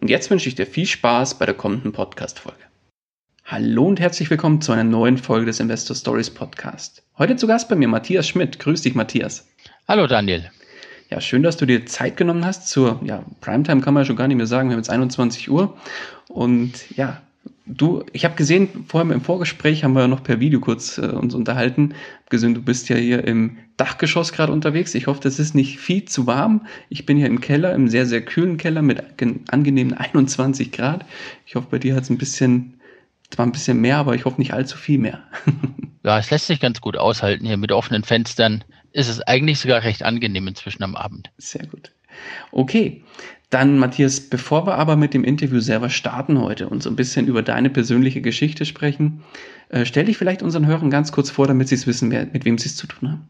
Und jetzt wünsche ich dir viel Spaß bei der kommenden Podcast-Folge. Hallo und herzlich willkommen zu einer neuen Folge des Investor Stories Podcast. Heute zu Gast bei mir Matthias Schmidt. Grüß dich, Matthias. Hallo, Daniel. Ja, schön, dass du dir Zeit genommen hast. Zur ja, Primetime kann man ja schon gar nicht mehr sagen. Wir haben jetzt 21 Uhr. Und ja, Du, ich habe gesehen, vorher im Vorgespräch haben wir noch per Video kurz äh, uns unterhalten. Hab gesehen, du bist ja hier im Dachgeschoss gerade unterwegs. Ich hoffe, das ist nicht viel zu warm. Ich bin hier im Keller, im sehr, sehr kühlen Keller mit angenehmen 21 Grad. Ich hoffe, bei dir hat es ein bisschen, zwar ein bisschen mehr, aber ich hoffe nicht allzu viel mehr. ja, es lässt sich ganz gut aushalten hier mit offenen Fenstern. Ist es eigentlich sogar recht angenehm inzwischen am Abend. Sehr gut. Okay, dann, Matthias, bevor wir aber mit dem Interview selber starten heute und so ein bisschen über deine persönliche Geschichte sprechen, äh, stell dich vielleicht unseren Hörern ganz kurz vor, damit sie es wissen, wer, mit wem sie es zu tun haben.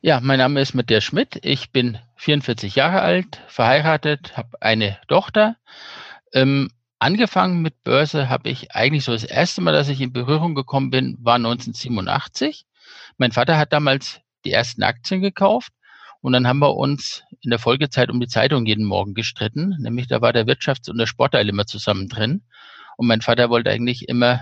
Ja, mein Name ist Matthias Schmidt. Ich bin 44 Jahre alt, verheiratet, habe eine Tochter. Ähm, angefangen mit Börse habe ich eigentlich so das erste Mal, dass ich in Berührung gekommen bin, war 1987. Mein Vater hat damals die ersten Aktien gekauft und dann haben wir uns in der Folgezeit um die Zeitung jeden Morgen gestritten. Nämlich da war der Wirtschafts- und der Sportteil immer zusammen drin. Und mein Vater wollte eigentlich immer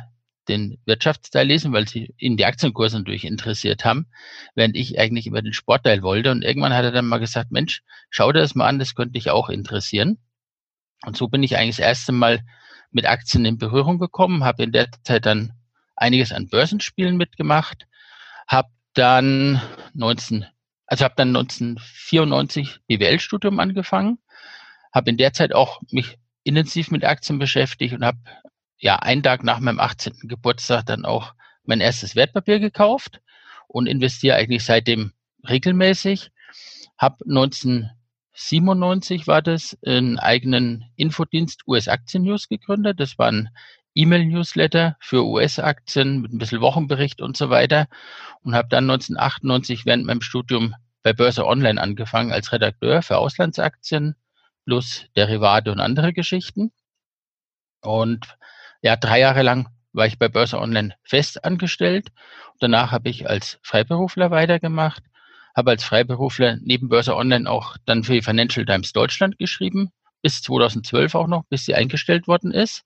den Wirtschaftsteil lesen, weil sie ihn die Aktienkurse natürlich interessiert haben, während ich eigentlich immer den Sportteil wollte. Und irgendwann hat er dann mal gesagt, Mensch, schau dir das mal an, das könnte dich auch interessieren. Und so bin ich eigentlich das erste Mal mit Aktien in Berührung gekommen, habe in der Zeit dann einiges an Börsenspielen mitgemacht, habe dann 19 also habe dann 1994 BWL-Studium angefangen, habe in der Zeit auch mich intensiv mit Aktien beschäftigt und habe ja einen Tag nach meinem 18. Geburtstag dann auch mein erstes Wertpapier gekauft und investiere eigentlich seitdem regelmäßig. Habe 1997 war das einen eigenen Infodienst US Aktien News gegründet. Das war ein E-Mail-Newsletter für US-Aktien mit ein bisschen Wochenbericht und so weiter und habe dann 1998 während meinem Studium bei Börse Online angefangen als Redakteur für Auslandsaktien plus Derivate und andere Geschichten. Und ja, drei Jahre lang war ich bei Börse Online fest angestellt. Danach habe ich als Freiberufler weitergemacht, habe als Freiberufler neben Börse Online auch dann für die Financial Times Deutschland geschrieben, bis 2012 auch noch, bis sie eingestellt worden ist.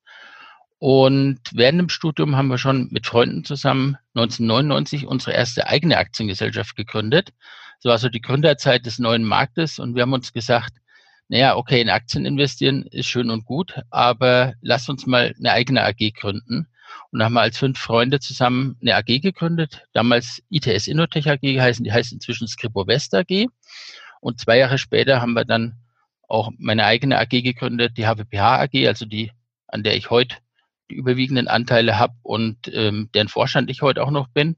Und während dem Studium haben wir schon mit Freunden zusammen 1999 unsere erste eigene Aktiengesellschaft gegründet. Das war so die Gründerzeit des neuen Marktes und wir haben uns gesagt, naja, okay, in Aktien investieren ist schön und gut, aber lass uns mal eine eigene AG gründen. Und dann haben wir als fünf Freunde zusammen eine AG gegründet, damals ITS Innotech AG geheißen, die heißt inzwischen Scribo West AG. Und zwei Jahre später haben wir dann auch meine eigene AG gegründet, die HWPH AG, also die, an der ich heute die überwiegenden Anteile habe und ähm, deren Vorstand ich heute auch noch bin.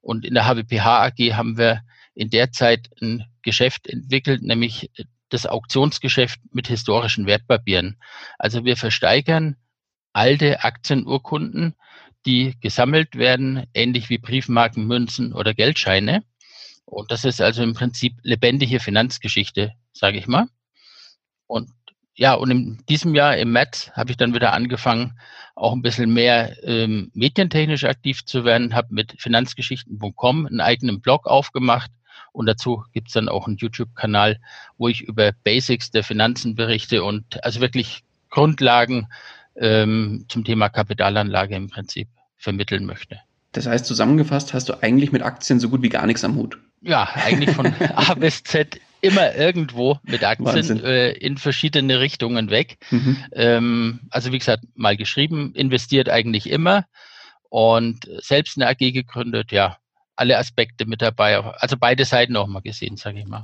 Und in der HWPH AG haben wir in der Zeit ein Geschäft entwickelt, nämlich das Auktionsgeschäft mit historischen Wertpapieren. Also wir versteigern alte Aktienurkunden, die gesammelt werden, ähnlich wie Briefmarken, Münzen oder Geldscheine. Und das ist also im Prinzip lebendige Finanzgeschichte, sage ich mal. Und ja, und in diesem Jahr im März habe ich dann wieder angefangen, auch ein bisschen mehr ähm, medientechnisch aktiv zu werden, habe mit finanzgeschichten.com einen eigenen Blog aufgemacht und dazu gibt's dann auch einen YouTube-Kanal, wo ich über Basics der Finanzen berichte und also wirklich Grundlagen ähm, zum Thema Kapitalanlage im Prinzip vermitteln möchte. Das heißt, zusammengefasst hast du eigentlich mit Aktien so gut wie gar nichts am Hut. Ja, eigentlich von A bis Z immer irgendwo mit Aktien äh, in verschiedene Richtungen weg. Mhm. Ähm, also wie gesagt, mal geschrieben, investiert eigentlich immer und selbst eine AG gegründet, ja, alle Aspekte mit dabei. Also beide Seiten auch mal gesehen, sage ich mal.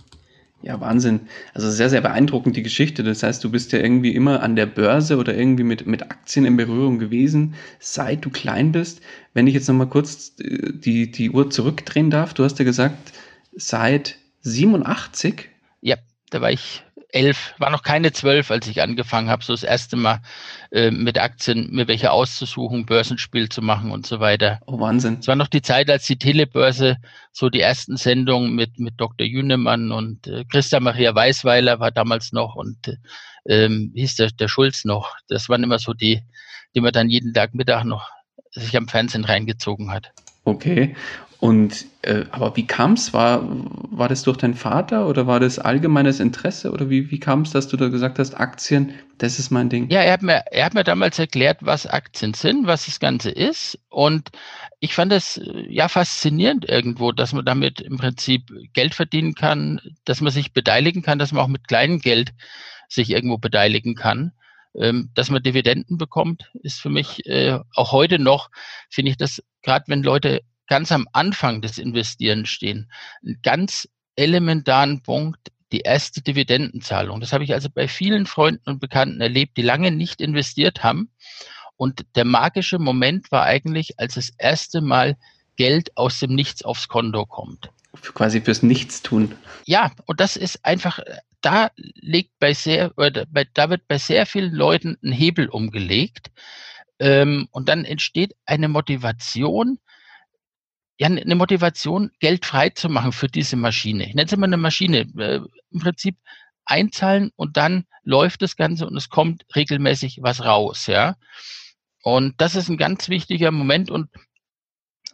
Ja, Wahnsinn. Also sehr, sehr beeindruckend die Geschichte. Das heißt, du bist ja irgendwie immer an der Börse oder irgendwie mit, mit Aktien in Berührung gewesen, seit du klein bist. Wenn ich jetzt nochmal kurz äh, die, die Uhr zurückdrehen darf, du hast ja gesagt, seit 87? Ja, da war ich elf, war noch keine zwölf, als ich angefangen habe, so das erste Mal äh, mit Aktien mir welche auszusuchen, Börsenspiel zu machen und so weiter. Oh, Wahnsinn. Es war noch die Zeit, als die Telebörse so die ersten Sendungen mit, mit Dr. Jünemann und äh, Christa Maria Weißweiler war damals noch und äh, ähm, hieß der, der Schulz noch. Das waren immer so die, die man dann jeden Tag Mittag noch sich am Fernsehen reingezogen hat. Okay. Und äh, aber wie kam es? War, war das durch deinen Vater oder war das allgemeines Interesse? Oder wie, wie kam es, dass du da gesagt hast, Aktien, das ist mein Ding? Ja, er hat, mir, er hat mir damals erklärt, was Aktien sind, was das Ganze ist. Und ich fand das äh, ja faszinierend irgendwo, dass man damit im Prinzip Geld verdienen kann, dass man sich beteiligen kann, dass man auch mit kleinem Geld sich irgendwo beteiligen kann. Ähm, dass man Dividenden bekommt, ist für mich äh, auch heute noch, finde ich das, gerade wenn Leute ganz am Anfang des Investierens stehen, einen ganz elementaren Punkt, die erste Dividendenzahlung. Das habe ich also bei vielen Freunden und Bekannten erlebt, die lange nicht investiert haben. Und der magische Moment war eigentlich, als das erste Mal Geld aus dem Nichts aufs Konto kommt. Quasi fürs Nichtstun. Ja, und das ist einfach, da liegt bei sehr, oder bei, da wird bei sehr vielen Leuten ein Hebel umgelegt. Ähm, und dann entsteht eine Motivation, ja, eine Motivation, Geld frei zu machen für diese Maschine. Ich nenne es immer eine Maschine. Äh, Im Prinzip einzahlen und dann läuft das Ganze und es kommt regelmäßig was raus, ja. Und das ist ein ganz wichtiger Moment und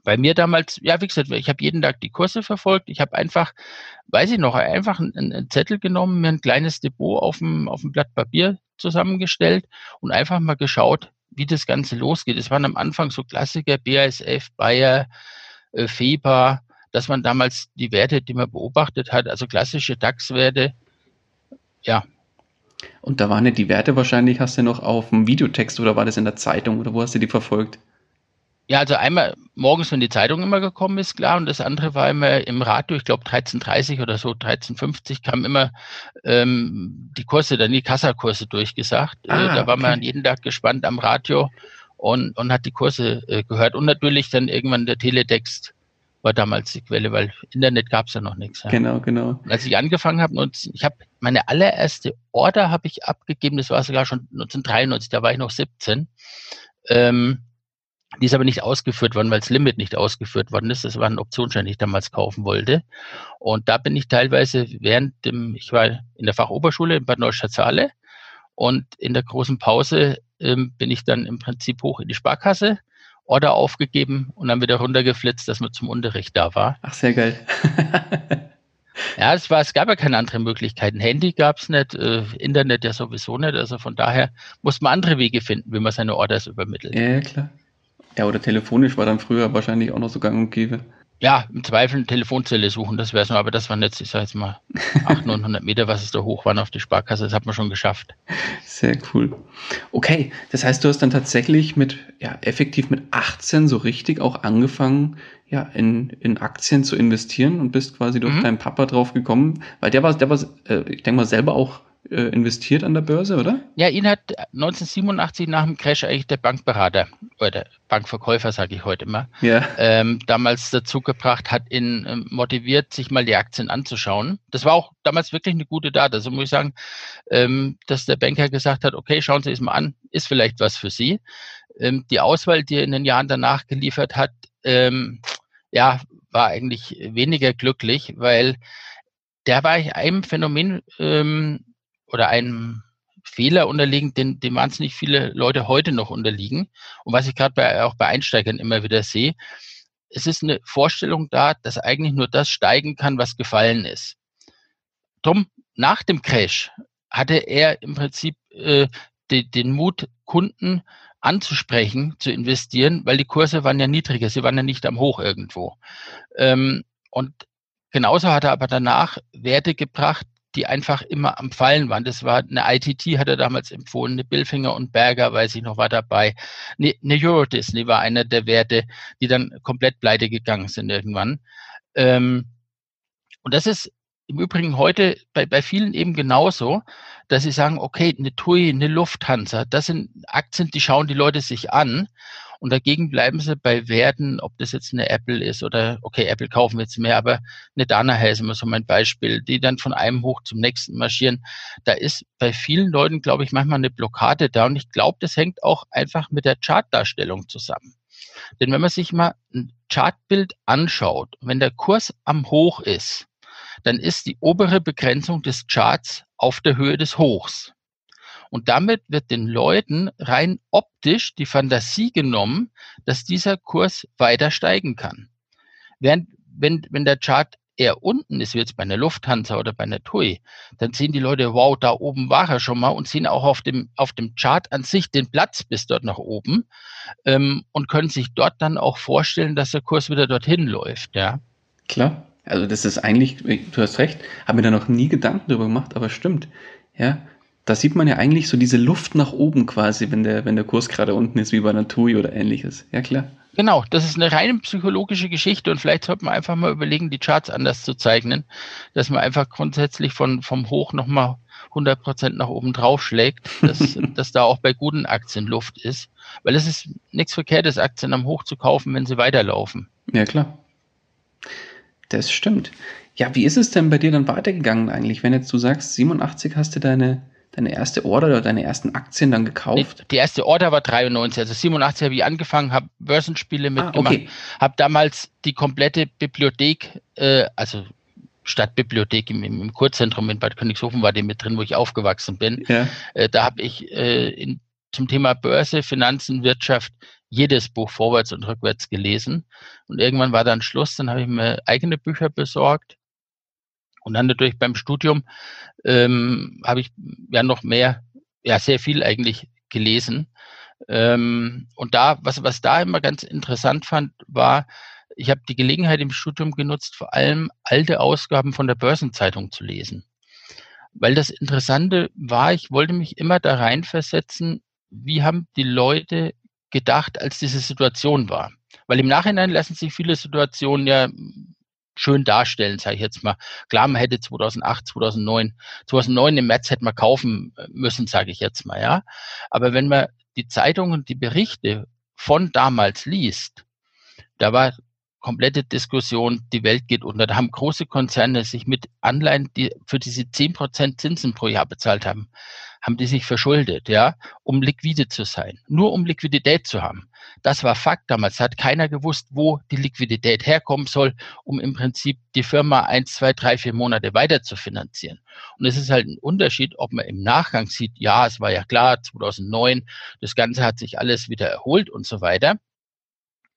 bei mir damals, ja, wie gesagt, ich habe jeden Tag die Kurse verfolgt. Ich habe einfach, weiß ich noch, einfach einen, einen, Zettel genommen, mir ein kleines Depot auf dem, auf dem Blatt Papier zusammengestellt und einfach mal geschaut, wie das Ganze losgeht. Es waren am Anfang so Klassiker, BASF, Bayer, äh, FEBA, dass man damals die Werte, die man beobachtet hat, also klassische DAX-Werte, ja. Und da waren ja die Werte wahrscheinlich, hast du noch auf dem Videotext oder war das in der Zeitung oder wo hast du die verfolgt? Ja, also einmal morgens, wenn die Zeitung immer gekommen ist, klar, und das andere war immer im Radio, ich glaube 13.30 oder so, 13.50 kam immer ähm, die Kurse, dann die Kassakurse durchgesagt. Äh, ah, äh, da war okay. man jeden Tag gespannt am Radio, und, und hat die Kurse äh, gehört. Und natürlich dann irgendwann der Teletext war damals die Quelle, weil Internet gab es ja noch nichts. Ja. Genau, genau. Und als ich angefangen habe, und ich habe meine allererste Order habe ich abgegeben, das war sogar schon 1993, da war ich noch 17. Ähm, die ist aber nicht ausgeführt worden, weil das Limit nicht ausgeführt worden ist. Das war ein Optionsschein, den ich damals kaufen wollte. Und da bin ich teilweise während dem, ich war in der Fachoberschule in Bad Neustadt-Saale und in der großen Pause ähm, bin ich dann im Prinzip hoch in die Sparkasse, Order aufgegeben und dann wieder runtergeflitzt, dass man zum Unterricht da war. Ach, sehr geil. ja, es war, es gab ja keine anderen Möglichkeiten. Handy gab es nicht, äh, Internet ja sowieso nicht. Also von daher muss man andere Wege finden, wie man seine Orders übermittelt. Ja, klar. Ja, oder telefonisch war dann früher wahrscheinlich auch noch so gang und gäbe. Ja, im Zweifel eine Telefonzelle suchen, das wäre es noch, aber das waren jetzt, ich sag jetzt mal, 800, 900 Meter, was es da hoch waren auf die Sparkasse, das hat man schon geschafft. Sehr cool. Okay, das heißt, du hast dann tatsächlich mit, ja, effektiv mit 18 so richtig auch angefangen, ja, in, in Aktien zu investieren und bist quasi durch mhm. deinen Papa drauf gekommen, weil der war, der war, äh, ich denke mal, selber auch äh, investiert an der Börse, oder? Ja, ihn hat 1987 nach dem Crash eigentlich der Bankberater oder der Bankverkäufer, sage ich heute immer, ja. ähm, damals dazu gebracht, hat ihn ähm, motiviert, sich mal die Aktien anzuschauen. Das war auch damals wirklich eine gute Date. Also muss ich sagen, ähm, dass der Banker gesagt hat, okay, schauen Sie es mal an, ist vielleicht was für Sie. Ähm, die Auswahl, die er in den Jahren danach geliefert hat, ähm, ja, war eigentlich weniger glücklich, weil der war einem Phänomen ähm, oder einem Fehler unterliegen, den, dem wahnsinnig viele Leute heute noch unterliegen. Und was ich gerade auch bei Einsteigern immer wieder sehe, es ist eine Vorstellung da, dass eigentlich nur das steigen kann, was gefallen ist. Drum, nach dem Crash hatte er im Prinzip äh, die, den Mut, Kunden anzusprechen, zu investieren, weil die Kurse waren ja niedriger, sie waren ja nicht am Hoch irgendwo. Ähm, und genauso hat er aber danach Werte gebracht, die einfach immer am Fallen waren. Das war eine ITT, hat er damals empfohlen, eine Billfinger und Berger, weiß ich noch, war dabei. Eine, eine Euro Disney war einer der Werte, die dann komplett pleite gegangen sind irgendwann. Ähm, und das ist im Übrigen heute bei, bei vielen eben genauso, dass sie sagen, okay, eine TUI, eine Lufthansa, das sind Aktien, die schauen die Leute sich an und dagegen bleiben sie bei Werten, ob das jetzt eine Apple ist oder, okay, Apple kaufen wir jetzt mehr, aber eine Danaher ist immer so mein Beispiel, die dann von einem hoch zum nächsten marschieren. Da ist bei vielen Leuten, glaube ich, manchmal eine Blockade da und ich glaube, das hängt auch einfach mit der Chartdarstellung zusammen. Denn wenn man sich mal ein Chartbild anschaut, wenn der Kurs am Hoch ist, dann ist die obere Begrenzung des Charts auf der Höhe des Hochs. Und damit wird den Leuten rein optisch die Fantasie genommen, dass dieser Kurs weiter steigen kann. Während, wenn, wenn der Chart eher unten ist, wie jetzt bei einer Lufthansa oder bei einer TUI, dann sehen die Leute, wow, da oben war er schon mal und sehen auch auf dem, auf dem Chart an sich den Platz bis dort nach oben ähm, und können sich dort dann auch vorstellen, dass der Kurs wieder dorthin läuft. Ja. Klar. Also das ist eigentlich, du hast recht, habe mir da noch nie Gedanken darüber gemacht, aber stimmt. Ja, da sieht man ja eigentlich so diese Luft nach oben quasi, wenn der, wenn der Kurs gerade unten ist, wie bei einer TUI oder ähnliches. Ja, klar. Genau, das ist eine reine psychologische Geschichte und vielleicht sollte man einfach mal überlegen, die Charts anders zu zeichnen, dass man einfach grundsätzlich von, vom Hoch nochmal 100 Prozent nach oben drauf schlägt, dass, dass da auch bei guten Aktien Luft ist, weil es ist nichts Verkehrtes, Aktien am Hoch zu kaufen, wenn sie weiterlaufen. Ja, klar. Das stimmt. Ja, wie ist es denn bei dir dann weitergegangen eigentlich, wenn jetzt du sagst, 87 hast du deine, deine erste Order oder deine ersten Aktien dann gekauft? Die erste Order war 93, also 87 habe ich angefangen, habe Börsenspiele mitgemacht, ah, okay. habe damals die komplette Bibliothek, äh, also Stadtbibliothek im, im Kurzentrum in Bad Königshofen war die mit drin, wo ich aufgewachsen bin. Ja. Äh, da habe ich äh, in, zum Thema Börse, Finanzen, Wirtschaft jedes Buch vorwärts und rückwärts gelesen. Und irgendwann war dann Schluss, dann habe ich mir eigene Bücher besorgt. Und dann natürlich beim Studium ähm, habe ich ja noch mehr, ja sehr viel eigentlich gelesen. Ähm, und da, was, was da immer ganz interessant fand, war, ich habe die Gelegenheit im Studium genutzt, vor allem alte Ausgaben von der Börsenzeitung zu lesen. Weil das Interessante war, ich wollte mich immer da reinversetzen, wie haben die Leute gedacht, als diese Situation war. Weil im Nachhinein lassen sich viele Situationen ja schön darstellen, sage ich jetzt mal. Klar, man hätte 2008, 2009, 2009 im März hätte man kaufen müssen, sage ich jetzt mal, ja. Aber wenn man die Zeitungen, die Berichte von damals liest, da war komplette Diskussion, die Welt geht unter. Da haben große Konzerne sich mit Anleihen, die für diese 10% Zinsen pro Jahr bezahlt haben, haben die sich verschuldet, ja, um liquide zu sein, nur um Liquidität zu haben. Das war Fakt damals. Hat keiner gewusst, wo die Liquidität herkommen soll, um im Prinzip die Firma eins, zwei, drei, vier Monate weiter zu finanzieren. Und es ist halt ein Unterschied, ob man im Nachgang sieht, ja, es war ja klar, 2009, das Ganze hat sich alles wieder erholt und so weiter.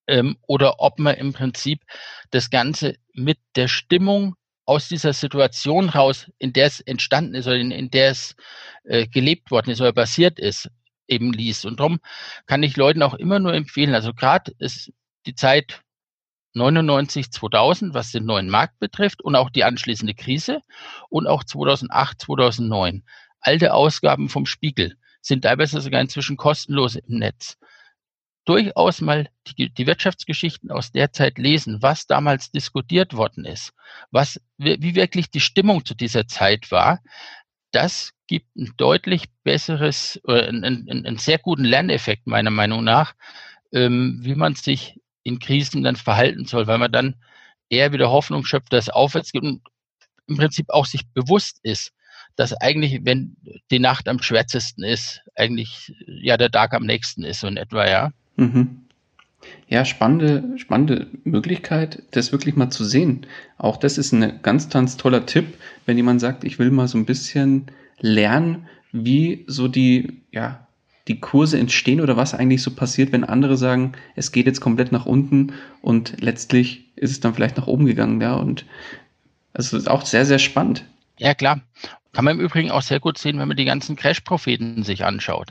Ähm, oder ob man im Prinzip das Ganze mit der Stimmung aus dieser Situation raus, in der es entstanden ist oder in, in der es äh, gelebt worden ist oder basiert ist, eben liest. Und darum kann ich Leuten auch immer nur empfehlen, also gerade ist die Zeit 99, 2000, was den neuen Markt betrifft und auch die anschließende Krise und auch 2008, 2009. Alte Ausgaben vom Spiegel sind teilweise sogar inzwischen kostenlos im Netz durchaus mal die, die Wirtschaftsgeschichten aus der Zeit lesen, was damals diskutiert worden ist, was, wie wirklich die Stimmung zu dieser Zeit war, das gibt ein deutlich besseres, äh, einen, einen, sehr guten Lerneffekt meiner Meinung nach, ähm, wie man sich in Krisen dann verhalten soll, weil man dann eher wieder Hoffnung schöpft, dass es aufwärts gibt und im Prinzip auch sich bewusst ist, dass eigentlich, wenn die Nacht am schwärzesten ist, eigentlich ja der Tag am nächsten ist, so in etwa, ja. Mhm. Ja, spannende, spannende Möglichkeit, das wirklich mal zu sehen. Auch das ist ein ganz, ganz toller Tipp, wenn jemand sagt, ich will mal so ein bisschen lernen, wie so die, ja, die Kurse entstehen oder was eigentlich so passiert, wenn andere sagen, es geht jetzt komplett nach unten und letztlich ist es dann vielleicht nach oben gegangen, ja, und es ist auch sehr, sehr spannend. Ja, klar. Kann man im Übrigen auch sehr gut sehen, wenn man die ganzen Crash-Propheten sich anschaut,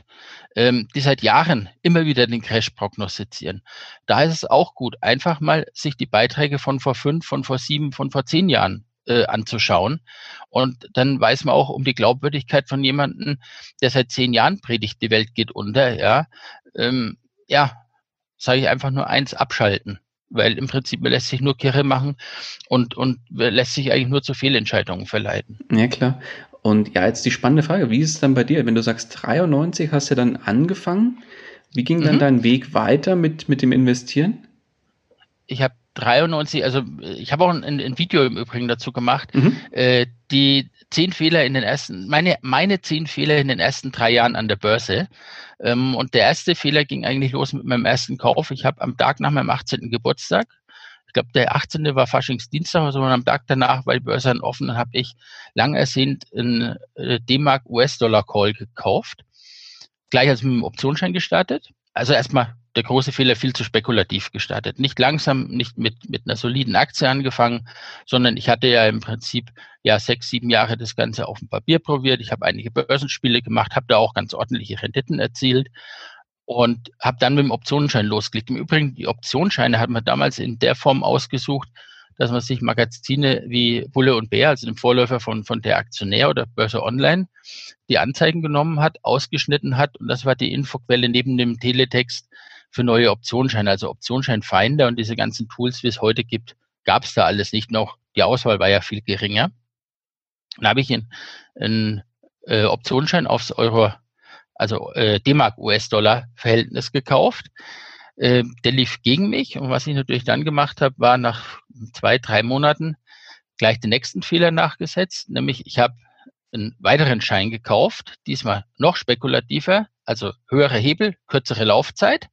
ähm, die seit Jahren immer wieder den Crash prognostizieren. Da ist es auch gut, einfach mal sich die Beiträge von vor fünf, von vor sieben, von vor zehn Jahren äh, anzuschauen. Und dann weiß man auch um die Glaubwürdigkeit von jemandem, der seit zehn Jahren predigt, die Welt geht unter, ja. Ähm, ja, sage ich einfach nur eins, abschalten. Weil im Prinzip lässt sich nur Kirre machen und, und lässt sich eigentlich nur zu Fehlentscheidungen verleiten. Ja, klar. Und ja, jetzt die spannende Frage, wie ist es dann bei dir? Wenn du sagst, 93 hast du dann angefangen, wie ging dann mhm. dein Weg weiter mit, mit dem Investieren? Ich habe 93, also ich habe auch ein, ein, Video im Übrigen dazu gemacht, mhm. äh, die zehn Fehler in den ersten, meine, meine zehn Fehler in den ersten drei Jahren an der Börse. Ähm, und der erste Fehler ging eigentlich los mit meinem ersten Kauf. Ich habe am Tag nach meinem 18. Geburtstag, ich glaube der 18. war Faschingsdienstag, also am Tag danach, weil die Börse offen, dann habe ich lang ersehnt einen äh, D-Mark US-Dollar Call gekauft. Gleich als mit dem Optionsschein gestartet. Also erstmal der große Fehler viel zu spekulativ gestartet. Nicht langsam, nicht mit, mit einer soliden Aktie angefangen, sondern ich hatte ja im Prinzip ja sechs, sieben Jahre das Ganze auf dem Papier probiert. Ich habe einige Börsenspiele gemacht, habe da auch ganz ordentliche Renditen erzielt und habe dann mit dem Optionsschein losgelegt. Im Übrigen, die Optionsscheine hat man damals in der Form ausgesucht, dass man sich Magazine wie Bulle und Bär, also dem Vorläufer von, von der Aktionär oder Börse Online, die Anzeigen genommen hat, ausgeschnitten hat und das war die Infoquelle neben dem Teletext für neue Optionsscheine, also Optionsscheinfinder und diese ganzen Tools, wie es heute gibt, gab es da alles nicht noch. Die Auswahl war ja viel geringer. Dann habe ich einen äh, Optionsschein aufs Euro, also äh, D-Mark US-Dollar Verhältnis gekauft. Äh, der lief gegen mich und was ich natürlich dann gemacht habe, war nach zwei, drei Monaten gleich den nächsten Fehler nachgesetzt, nämlich ich habe einen weiteren Schein gekauft, diesmal noch spekulativer, also höhere Hebel, kürzere Laufzeit,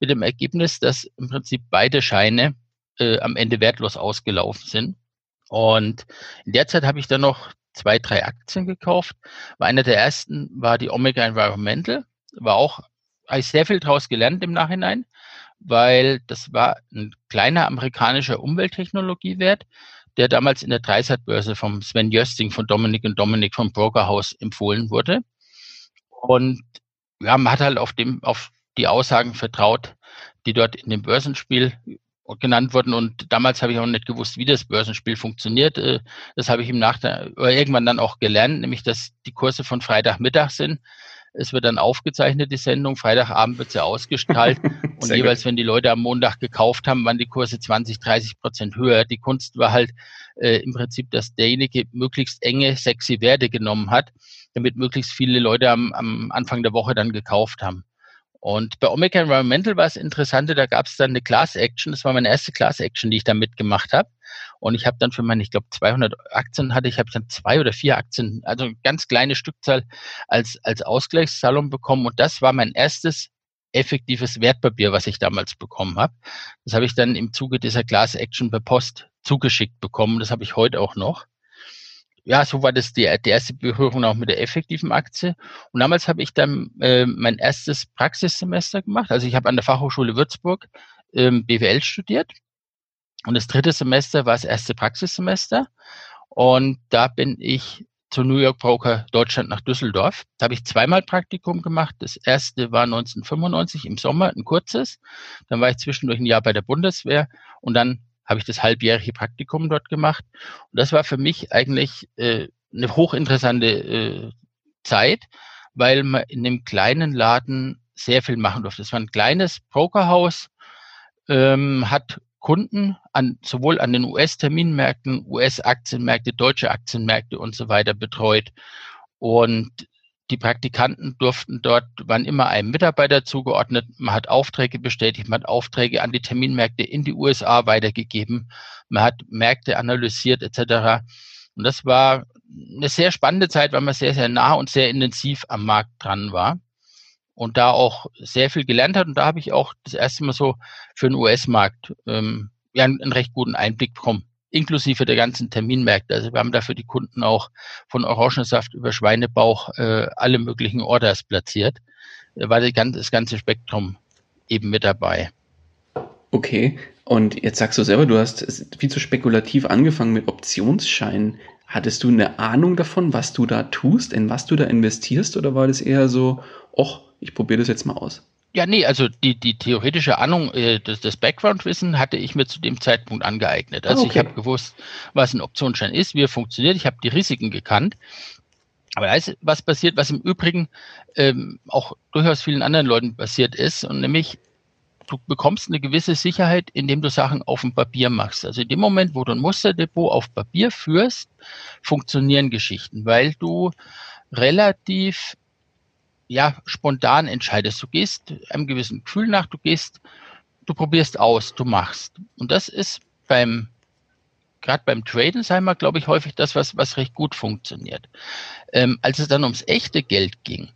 mit dem Ergebnis, dass im Prinzip beide Scheine äh, am Ende wertlos ausgelaufen sind. Und in der Zeit habe ich dann noch zwei, drei Aktien gekauft. War einer der ersten war die Omega Environmental, war auch habe ich sehr viel daraus gelernt im Nachhinein, weil das war ein kleiner amerikanischer Umwelttechnologiewert, der damals in der Dreisat-Börse vom Sven Jösting von Dominik und Dominik vom Brokerhaus empfohlen wurde. Und ja, man hat halt auf dem, auf die Aussagen vertraut, die dort in dem Börsenspiel genannt wurden. Und damals habe ich auch nicht gewusst, wie das Börsenspiel funktioniert. Äh, das habe ich im Nachhinein irgendwann dann auch gelernt, nämlich dass die Kurse von Freitagmittag sind. Es wird dann aufgezeichnet, die Sendung. Freitagabend wird sie ausgestrahlt. und jeweils, gut. wenn die Leute am Montag gekauft haben, waren die Kurse 20, 30 Prozent höher. Die Kunst war halt äh, im Prinzip, dass derjenige möglichst enge, sexy Werte genommen hat, damit möglichst viele Leute am, am Anfang der Woche dann gekauft haben. Und bei Omega Environmental war es interessante, da gab es dann eine Class Action. Das war meine erste Class Action, die ich da mitgemacht habe. Und ich habe dann für meine, ich glaube, 200 Aktien hatte ich, habe dann zwei oder vier Aktien, also ganz kleine Stückzahl als, als Ausgleichszahlung bekommen. Und das war mein erstes effektives Wertpapier, was ich damals bekommen habe. Das habe ich dann im Zuge dieser Class Action per Post zugeschickt bekommen. Das habe ich heute auch noch ja, so war das die, die erste Berührung auch mit der effektiven Aktie. Und damals habe ich dann äh, mein erstes Praxissemester gemacht. Also ich habe an der Fachhochschule Würzburg ähm, BWL studiert. Und das dritte Semester war das erste Praxissemester. Und da bin ich zu New York Broker Deutschland nach Düsseldorf. Da habe ich zweimal Praktikum gemacht. Das erste war 1995 im Sommer, ein kurzes. Dann war ich zwischendurch ein Jahr bei der Bundeswehr und dann habe ich das halbjährige Praktikum dort gemacht. Und das war für mich eigentlich äh, eine hochinteressante äh, Zeit, weil man in einem kleinen Laden sehr viel machen durfte. Es war ein kleines Brokerhaus, ähm, hat Kunden an, sowohl an den US-Terminmärkten, US-Aktienmärkte, deutsche Aktienmärkte und so weiter betreut. Und die Praktikanten durften dort, waren immer einem Mitarbeiter zugeordnet. Man hat Aufträge bestätigt, man hat Aufträge an die Terminmärkte in die USA weitergegeben, man hat Märkte analysiert etc. Und das war eine sehr spannende Zeit, weil man sehr, sehr nah und sehr intensiv am Markt dran war und da auch sehr viel gelernt hat. Und da habe ich auch das erste Mal so für den US-Markt ähm, ja, einen recht guten Einblick bekommen inklusive der ganzen Terminmärkte. Also wir haben da für die Kunden auch von Orangensaft über Schweinebauch äh, alle möglichen Orders platziert. Da war ganze, das ganze Spektrum eben mit dabei. Okay, und jetzt sagst du selber, du hast viel zu spekulativ angefangen mit Optionsscheinen. Hattest du eine Ahnung davon, was du da tust, in was du da investierst, oder war das eher so, ach, ich probiere das jetzt mal aus? Ja, nee, also die, die theoretische Ahnung, äh, das, das Background-Wissen hatte ich mir zu dem Zeitpunkt angeeignet. Also okay. ich habe gewusst, was ein Optionsschein ist, wie er funktioniert, ich habe die Risiken gekannt. Aber da ist was passiert, was im Übrigen ähm, auch durchaus vielen anderen Leuten passiert ist, und nämlich du bekommst eine gewisse Sicherheit, indem du Sachen auf dem Papier machst. Also in dem Moment, wo du ein Musterdepot auf Papier führst, funktionieren Geschichten, weil du relativ ja, spontan entscheidest. Du gehst einem gewissen Gefühl nach, du gehst, du probierst aus, du machst. Und das ist beim, gerade beim Traden, sagen wir, glaube ich, häufig das, was, was recht gut funktioniert. Ähm, als es dann ums echte Geld ging,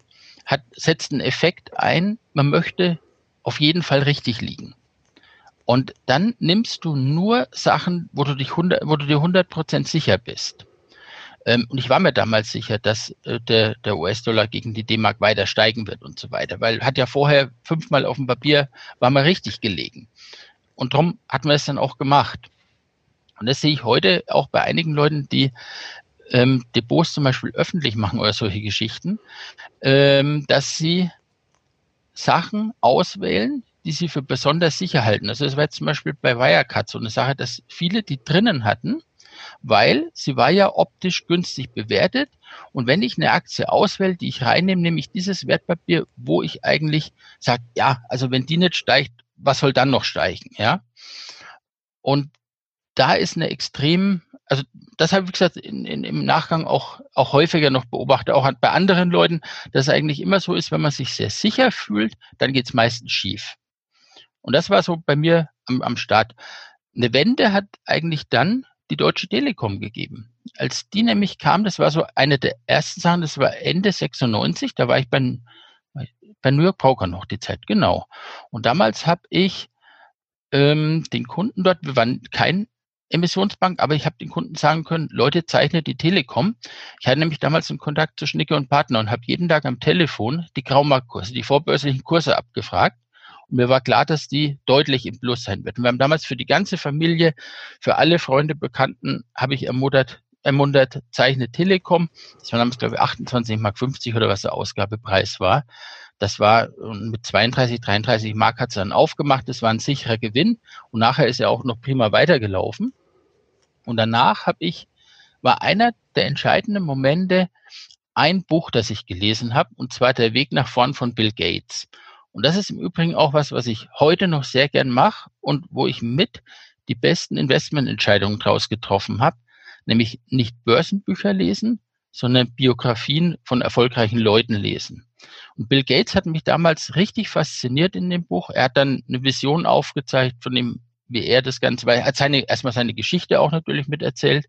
hat, setzt ein Effekt ein, man möchte auf jeden Fall richtig liegen. Und dann nimmst du nur Sachen, wo du dich 100, wo du dir 100% sicher bist. Ähm, und ich war mir damals sicher, dass äh, der, der US-Dollar gegen die D-Mark weiter steigen wird und so weiter, weil hat ja vorher fünfmal auf dem Papier, war mal richtig gelegen. Und darum hatten wir es dann auch gemacht. Und das sehe ich heute auch bei einigen Leuten, die ähm, Depots zum Beispiel öffentlich machen oder solche Geschichten, ähm, dass sie Sachen auswählen, die sie für besonders sicher halten. Also das war jetzt zum Beispiel bei Wirecard so eine Sache, dass viele die drinnen hatten, weil sie war ja optisch günstig bewertet. Und wenn ich eine Aktie auswähle, die ich reinnehme, nehme ich dieses Wertpapier, wo ich eigentlich sage, ja, also wenn die nicht steigt, was soll dann noch steigen, ja? Und da ist eine extrem, also das habe ich gesagt in, in, im Nachgang auch, auch häufiger noch beobachtet, auch bei anderen Leuten, dass es eigentlich immer so ist, wenn man sich sehr sicher fühlt, dann geht es meistens schief. Und das war so bei mir am, am Start. Eine Wende hat eigentlich dann die Deutsche Telekom gegeben. Als die nämlich kam, das war so eine der ersten Sachen, das war Ende 96, da war ich bei, bei New York Poker noch die Zeit, genau. Und damals habe ich ähm, den Kunden dort, wir waren kein Emissionsbank, aber ich habe den Kunden sagen können, Leute, zeichnet die Telekom. Ich hatte nämlich damals einen Kontakt zu Schnicke und Partner und habe jeden Tag am Telefon die Graumarktkurse, die vorbörslichen Kurse abgefragt und mir war klar, dass die deutlich im Plus sein wird. Und wir haben damals für die ganze Familie, für alle Freunde, Bekannten, habe ich ermuntert, ermuntert, zeichne Telekom. Das war damals, glaube ich, 28 Mark 50 oder was der Ausgabepreis war. Das war mit 32, 33 Mark hat es dann aufgemacht. Das war ein sicherer Gewinn. Und nachher ist er auch noch prima weitergelaufen. Und danach habe ich, war einer der entscheidenden Momente ein Buch, das ich gelesen habe, und zwar Der Weg nach vorn von Bill Gates. Und das ist im Übrigen auch was, was ich heute noch sehr gern mache und wo ich mit die besten Investmententscheidungen draus getroffen habe, nämlich nicht Börsenbücher lesen, sondern Biografien von erfolgreichen Leuten lesen. Und Bill Gates hat mich damals richtig fasziniert in dem Buch. Er hat dann eine Vision aufgezeigt von dem, wie er das Ganze, weil er hat seine, erstmal seine Geschichte auch natürlich miterzählt.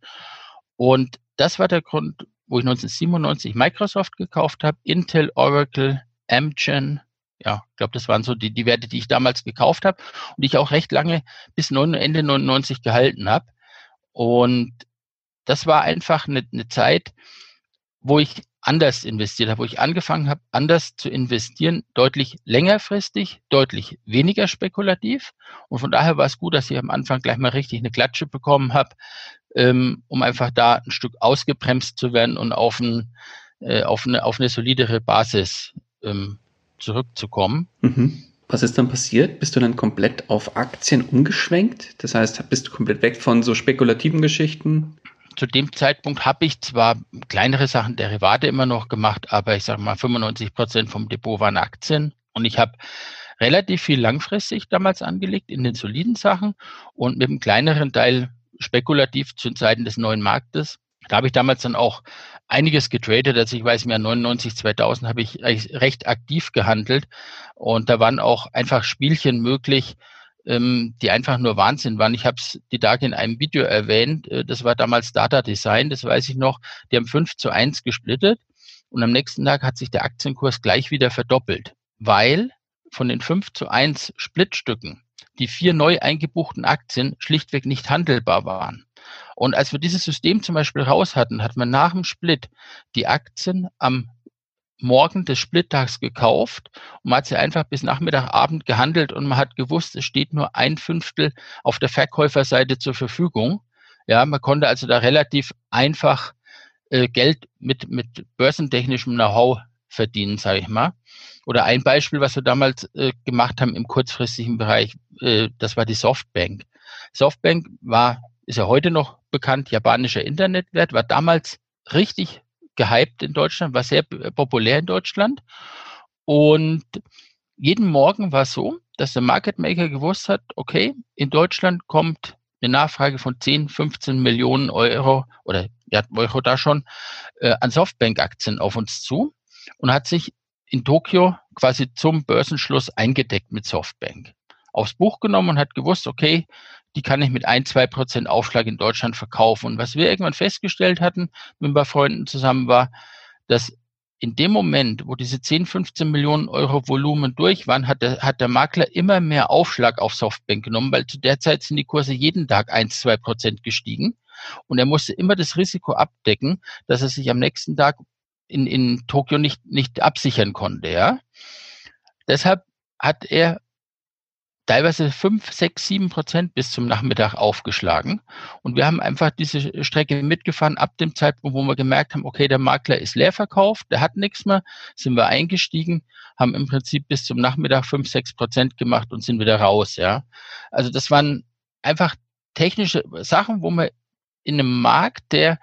Und das war der Grund, wo ich 1997 Microsoft gekauft habe, Intel, Oracle, Amgen, ja, ich glaube, das waren so die, die Werte, die ich damals gekauft habe und die ich auch recht lange bis Ende 99 gehalten habe. Und das war einfach eine, eine Zeit, wo ich anders investiert habe, wo ich angefangen habe, anders zu investieren, deutlich längerfristig, deutlich weniger spekulativ. Und von daher war es gut, dass ich am Anfang gleich mal richtig eine Klatsche bekommen habe, ähm, um einfach da ein Stück ausgebremst zu werden und auf, ein, äh, auf, eine, auf eine solidere Basis ähm, zurückzukommen. Mhm. Was ist dann passiert? Bist du dann komplett auf Aktien umgeschwenkt? Das heißt, bist du komplett weg von so spekulativen Geschichten? Zu dem Zeitpunkt habe ich zwar kleinere Sachen, Derivate immer noch gemacht, aber ich sage mal, 95 Prozent vom Depot waren Aktien. Und ich habe relativ viel langfristig damals angelegt in den soliden Sachen und mit einem kleineren Teil spekulativ zu Zeiten des neuen Marktes. Da habe ich damals dann auch einiges getradet. Also ich weiß im Jahr 99, 2000 habe ich recht aktiv gehandelt und da waren auch einfach Spielchen möglich, ähm, die einfach nur Wahnsinn waren. Ich habe es die Tage in einem Video erwähnt. Äh, das war damals Data Design, das weiß ich noch. Die haben 5 zu 1 gesplittet und am nächsten Tag hat sich der Aktienkurs gleich wieder verdoppelt, weil von den 5 zu 1 Splitstücken die vier neu eingebuchten Aktien schlichtweg nicht handelbar waren. Und als wir dieses System zum Beispiel raus hatten, hat man nach dem Split die Aktien am Morgen des Splittags gekauft und man hat sie einfach bis Nachmittag, Abend gehandelt und man hat gewusst, es steht nur ein Fünftel auf der Verkäuferseite zur Verfügung. Ja, man konnte also da relativ einfach äh, Geld mit, mit börsentechnischem Know-how verdienen, sage ich mal. Oder ein Beispiel, was wir damals äh, gemacht haben im kurzfristigen Bereich, äh, das war die Softbank. Softbank war, ist ja heute noch bekannt, japanischer Internetwert, war damals richtig gehypt in Deutschland, war sehr populär in Deutschland. Und jeden Morgen war es so, dass der Market Maker gewusst hat, okay, in Deutschland kommt eine Nachfrage von 10, 15 Millionen Euro oder ja, Euro da schon äh, an Softbank-Aktien auf uns zu und hat sich in Tokio quasi zum Börsenschluss eingedeckt mit Softbank. Aufs Buch genommen und hat gewusst, okay, die kann ich mit ein, zwei Prozent Aufschlag in Deutschland verkaufen. Und was wir irgendwann festgestellt hatten, wenn wir bei Freunden zusammen war, dass in dem Moment, wo diese 10, 15 Millionen Euro Volumen durch waren, hat der, hat der Makler immer mehr Aufschlag auf Softbank genommen, weil zu der Zeit sind die Kurse jeden Tag 1, 2 Prozent gestiegen. Und er musste immer das Risiko abdecken, dass er sich am nächsten Tag in, in Tokio nicht, nicht absichern konnte. Ja? Deshalb hat er teilweise fünf, sechs, sieben Prozent bis zum Nachmittag aufgeschlagen. Und wir haben einfach diese Strecke mitgefahren ab dem Zeitpunkt, wo wir gemerkt haben, okay, der Makler ist leer verkauft, der hat nichts mehr, sind wir eingestiegen, haben im Prinzip bis zum Nachmittag fünf, sechs Prozent gemacht und sind wieder raus, ja. Also das waren einfach technische Sachen, wo man in einem Markt, der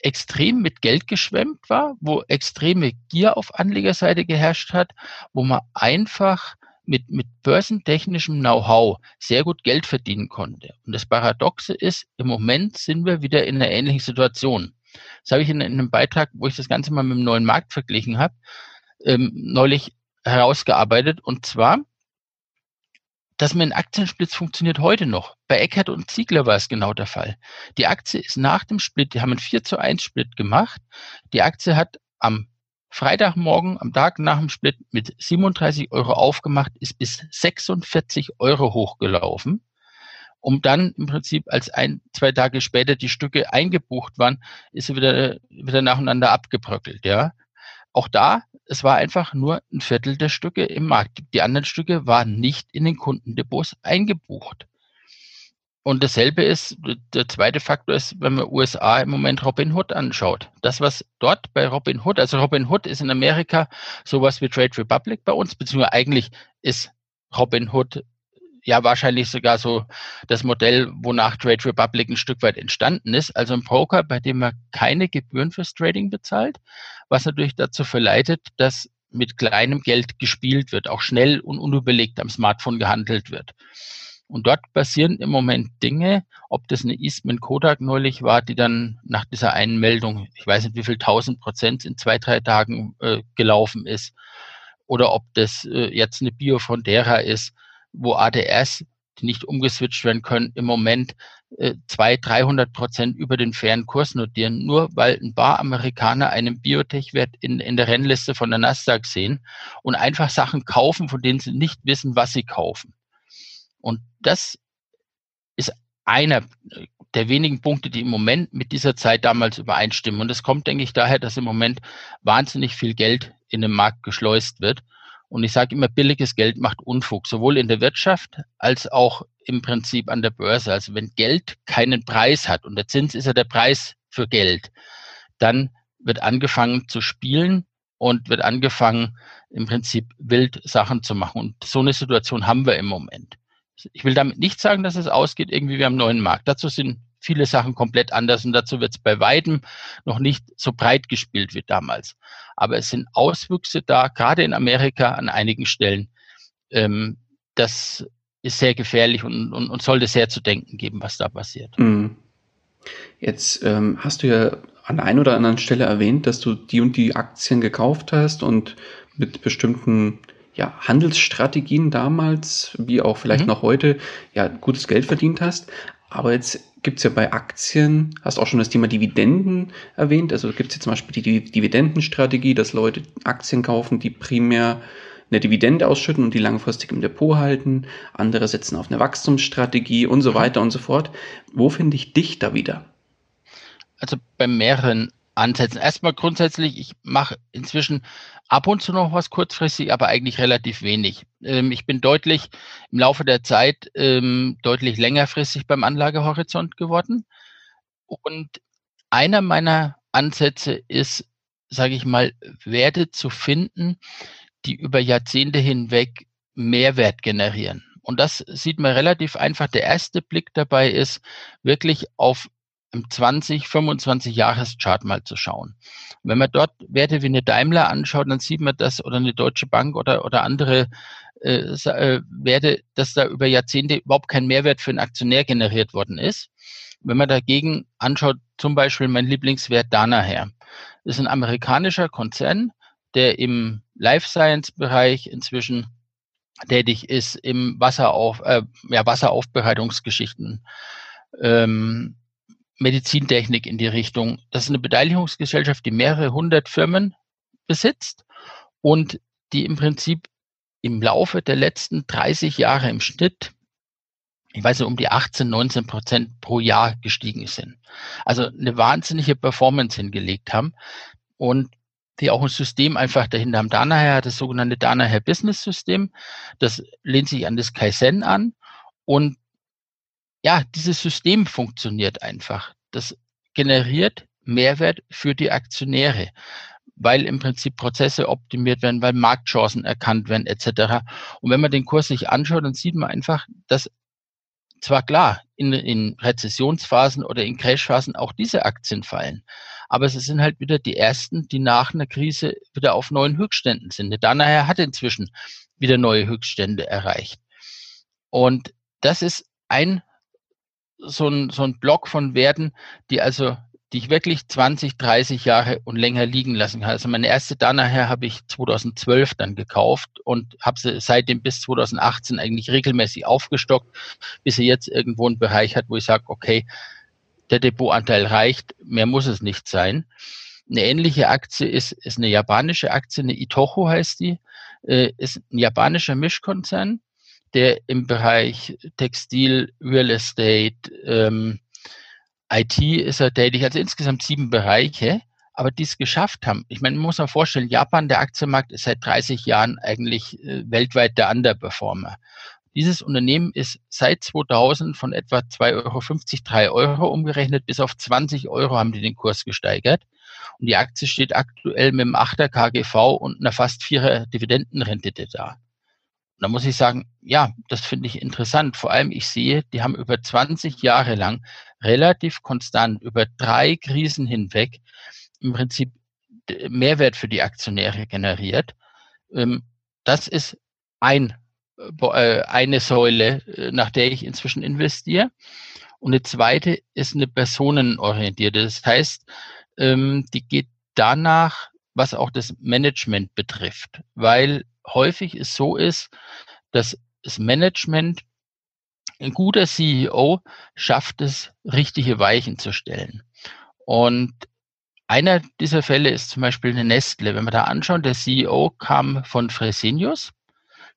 extrem mit Geld geschwemmt war, wo extreme Gier auf Anlegerseite geherrscht hat, wo man einfach mit, mit börsentechnischem Know-how sehr gut Geld verdienen konnte. Und das Paradoxe ist, im Moment sind wir wieder in einer ähnlichen Situation. Das habe ich in, in einem Beitrag, wo ich das Ganze mal mit dem neuen Markt verglichen habe, ähm, neulich herausgearbeitet. Und zwar, dass mir ein Aktiensplitz funktioniert heute noch. Bei Eckert und Ziegler war es genau der Fall. Die Aktie ist nach dem Split, die haben einen 4 zu 1 Split gemacht. Die Aktie hat am Freitagmorgen am Tag nach dem Split mit 37 Euro aufgemacht, ist bis 46 Euro hochgelaufen, um dann im Prinzip als ein, zwei Tage später die Stücke eingebucht waren, ist sie wieder, wieder nacheinander abgebröckelt, ja. Auch da, es war einfach nur ein Viertel der Stücke im Markt. Die anderen Stücke waren nicht in den Kundendepots eingebucht. Und dasselbe ist, der zweite Faktor ist, wenn man USA im Moment Robin Hood anschaut. Das, was dort bei Robin Hood, also Robin Hood ist in Amerika sowas wie Trade Republic bei uns, beziehungsweise eigentlich ist Robin Hood ja wahrscheinlich sogar so das Modell, wonach Trade Republic ein Stück weit entstanden ist. Also ein Broker, bei dem man keine Gebühren fürs Trading bezahlt, was natürlich dazu verleitet, dass mit kleinem Geld gespielt wird, auch schnell und unüberlegt am Smartphone gehandelt wird. Und dort passieren im Moment Dinge, ob das eine Eastman Kodak neulich war, die dann nach dieser einen Meldung, ich weiß nicht wie viel tausend Prozent in zwei, drei Tagen äh, gelaufen ist, oder ob das äh, jetzt eine Biofrontera ist, wo ADS, die nicht umgeswitcht werden können, im Moment äh, zwei, 300 Prozent über den fairen Kurs notieren, nur weil ein paar Amerikaner einen Biotech-Wert in, in der Rennliste von der Nasdaq sehen und einfach Sachen kaufen, von denen sie nicht wissen, was sie kaufen. Und das ist einer der wenigen Punkte, die im Moment mit dieser Zeit damals übereinstimmen. Und das kommt, denke ich, daher, dass im Moment wahnsinnig viel Geld in den Markt geschleust wird. Und ich sage immer, billiges Geld macht Unfug, sowohl in der Wirtschaft als auch im Prinzip an der Börse. Also wenn Geld keinen Preis hat und der Zins ist ja der Preis für Geld, dann wird angefangen zu spielen und wird angefangen, im Prinzip wild Sachen zu machen. Und so eine Situation haben wir im Moment. Ich will damit nicht sagen, dass es ausgeht irgendwie wie am neuen Markt. Dazu sind viele Sachen komplett anders und dazu wird es bei weitem noch nicht so breit gespielt wie damals. Aber es sind Auswüchse da, gerade in Amerika an einigen Stellen. Ähm, das ist sehr gefährlich und, und, und sollte sehr zu denken geben, was da passiert. Mhm. Jetzt ähm, hast du ja an einen oder anderen Stelle erwähnt, dass du die und die Aktien gekauft hast und mit bestimmten ja, Handelsstrategien damals, wie auch vielleicht mhm. noch heute, ja, gutes Geld verdient hast. Aber jetzt gibt's ja bei Aktien, hast auch schon das Thema Dividenden erwähnt. Also gibt's jetzt zum Beispiel die Dividendenstrategie, dass Leute Aktien kaufen, die primär eine Dividende ausschütten und die langfristig im Depot halten. Andere setzen auf eine Wachstumsstrategie und so mhm. weiter und so fort. Wo finde ich dich da wieder? Also bei mehreren Ansätzen. Erstmal grundsätzlich, ich mache inzwischen ab und zu noch was kurzfristig, aber eigentlich relativ wenig. Ähm, ich bin deutlich im Laufe der Zeit ähm, deutlich längerfristig beim Anlagehorizont geworden. Und einer meiner Ansätze ist sage ich mal, Werte zu finden, die über Jahrzehnte hinweg Mehrwert generieren. Und das sieht man relativ einfach. Der erste Blick dabei ist, wirklich auf im 20, 25 Jahreschart mal zu schauen. wenn man dort Werte wie eine Daimler anschaut, dann sieht man das oder eine Deutsche Bank oder, oder andere äh, äh, Werte, dass da über Jahrzehnte überhaupt kein Mehrwert für einen Aktionär generiert worden ist. Wenn man dagegen anschaut, zum Beispiel mein Lieblingswert Danaher, ist ein amerikanischer Konzern, der im Life Science Bereich inzwischen tätig ist, im Wasserauf, äh, ja, Wasseraufbereitungsgeschichten, ähm, Medizintechnik in die Richtung. Das ist eine Beteiligungsgesellschaft, die mehrere hundert Firmen besitzt und die im Prinzip im Laufe der letzten 30 Jahre im Schnitt, ich weiß nicht, um die 18, 19 Prozent pro Jahr gestiegen sind. Also eine wahnsinnige Performance hingelegt haben und die auch ein System einfach dahinter haben. Danaher hat das sogenannte Danaher Business System. Das lehnt sich an das Kaizen an und ja, dieses System funktioniert einfach. Das generiert Mehrwert für die Aktionäre, weil im Prinzip Prozesse optimiert werden, weil Marktchancen erkannt werden etc. Und wenn man den Kurs sich anschaut, dann sieht man einfach, dass zwar klar, in, in Rezessionsphasen oder in Crashphasen auch diese Aktien fallen. Aber es sind halt wieder die ersten, die nach einer Krise wieder auf neuen Höchstständen sind. Danaher hat inzwischen wieder neue Höchststände erreicht. Und das ist ein so ein, so ein Block von Werten, die also, die ich wirklich 20, 30 Jahre und länger liegen lassen kann. Also meine erste Danaher habe ich 2012 dann gekauft und habe sie seitdem bis 2018 eigentlich regelmäßig aufgestockt, bis sie jetzt irgendwo einen Bereich hat, wo ich sage, okay, der Depotanteil reicht, mehr muss es nicht sein. Eine ähnliche Aktie ist, ist eine japanische Aktie, eine Itocho heißt die, äh, ist ein japanischer Mischkonzern, der im Bereich Textil, Real Estate, ähm, IT ist er tätig, also insgesamt sieben Bereiche, aber die es geschafft haben. Ich meine, man muss sich vorstellen, Japan, der Aktienmarkt ist seit 30 Jahren eigentlich äh, weltweit der Underperformer. Dieses Unternehmen ist seit 2000 von etwa 2,50 Euro, 3 Euro umgerechnet bis auf 20 Euro haben die den Kurs gesteigert. Und die Aktie steht aktuell mit einem 8er KGV und einer fast 4er Dividendenrendite da. Da muss ich sagen, ja, das finde ich interessant. Vor allem, ich sehe, die haben über 20 Jahre lang relativ konstant über drei Krisen hinweg im Prinzip Mehrwert für die Aktionäre generiert. Ähm, das ist ein äh, eine Säule, äh, nach der ich inzwischen investiere. Und eine zweite ist eine personenorientierte. Das heißt, ähm, die geht danach, was auch das Management betrifft, weil häufig es so ist, dass das Management, ein guter CEO schafft es, richtige Weichen zu stellen. Und einer dieser Fälle ist zum Beispiel eine Nestle. Wenn wir da anschauen, der CEO kam von Fresenius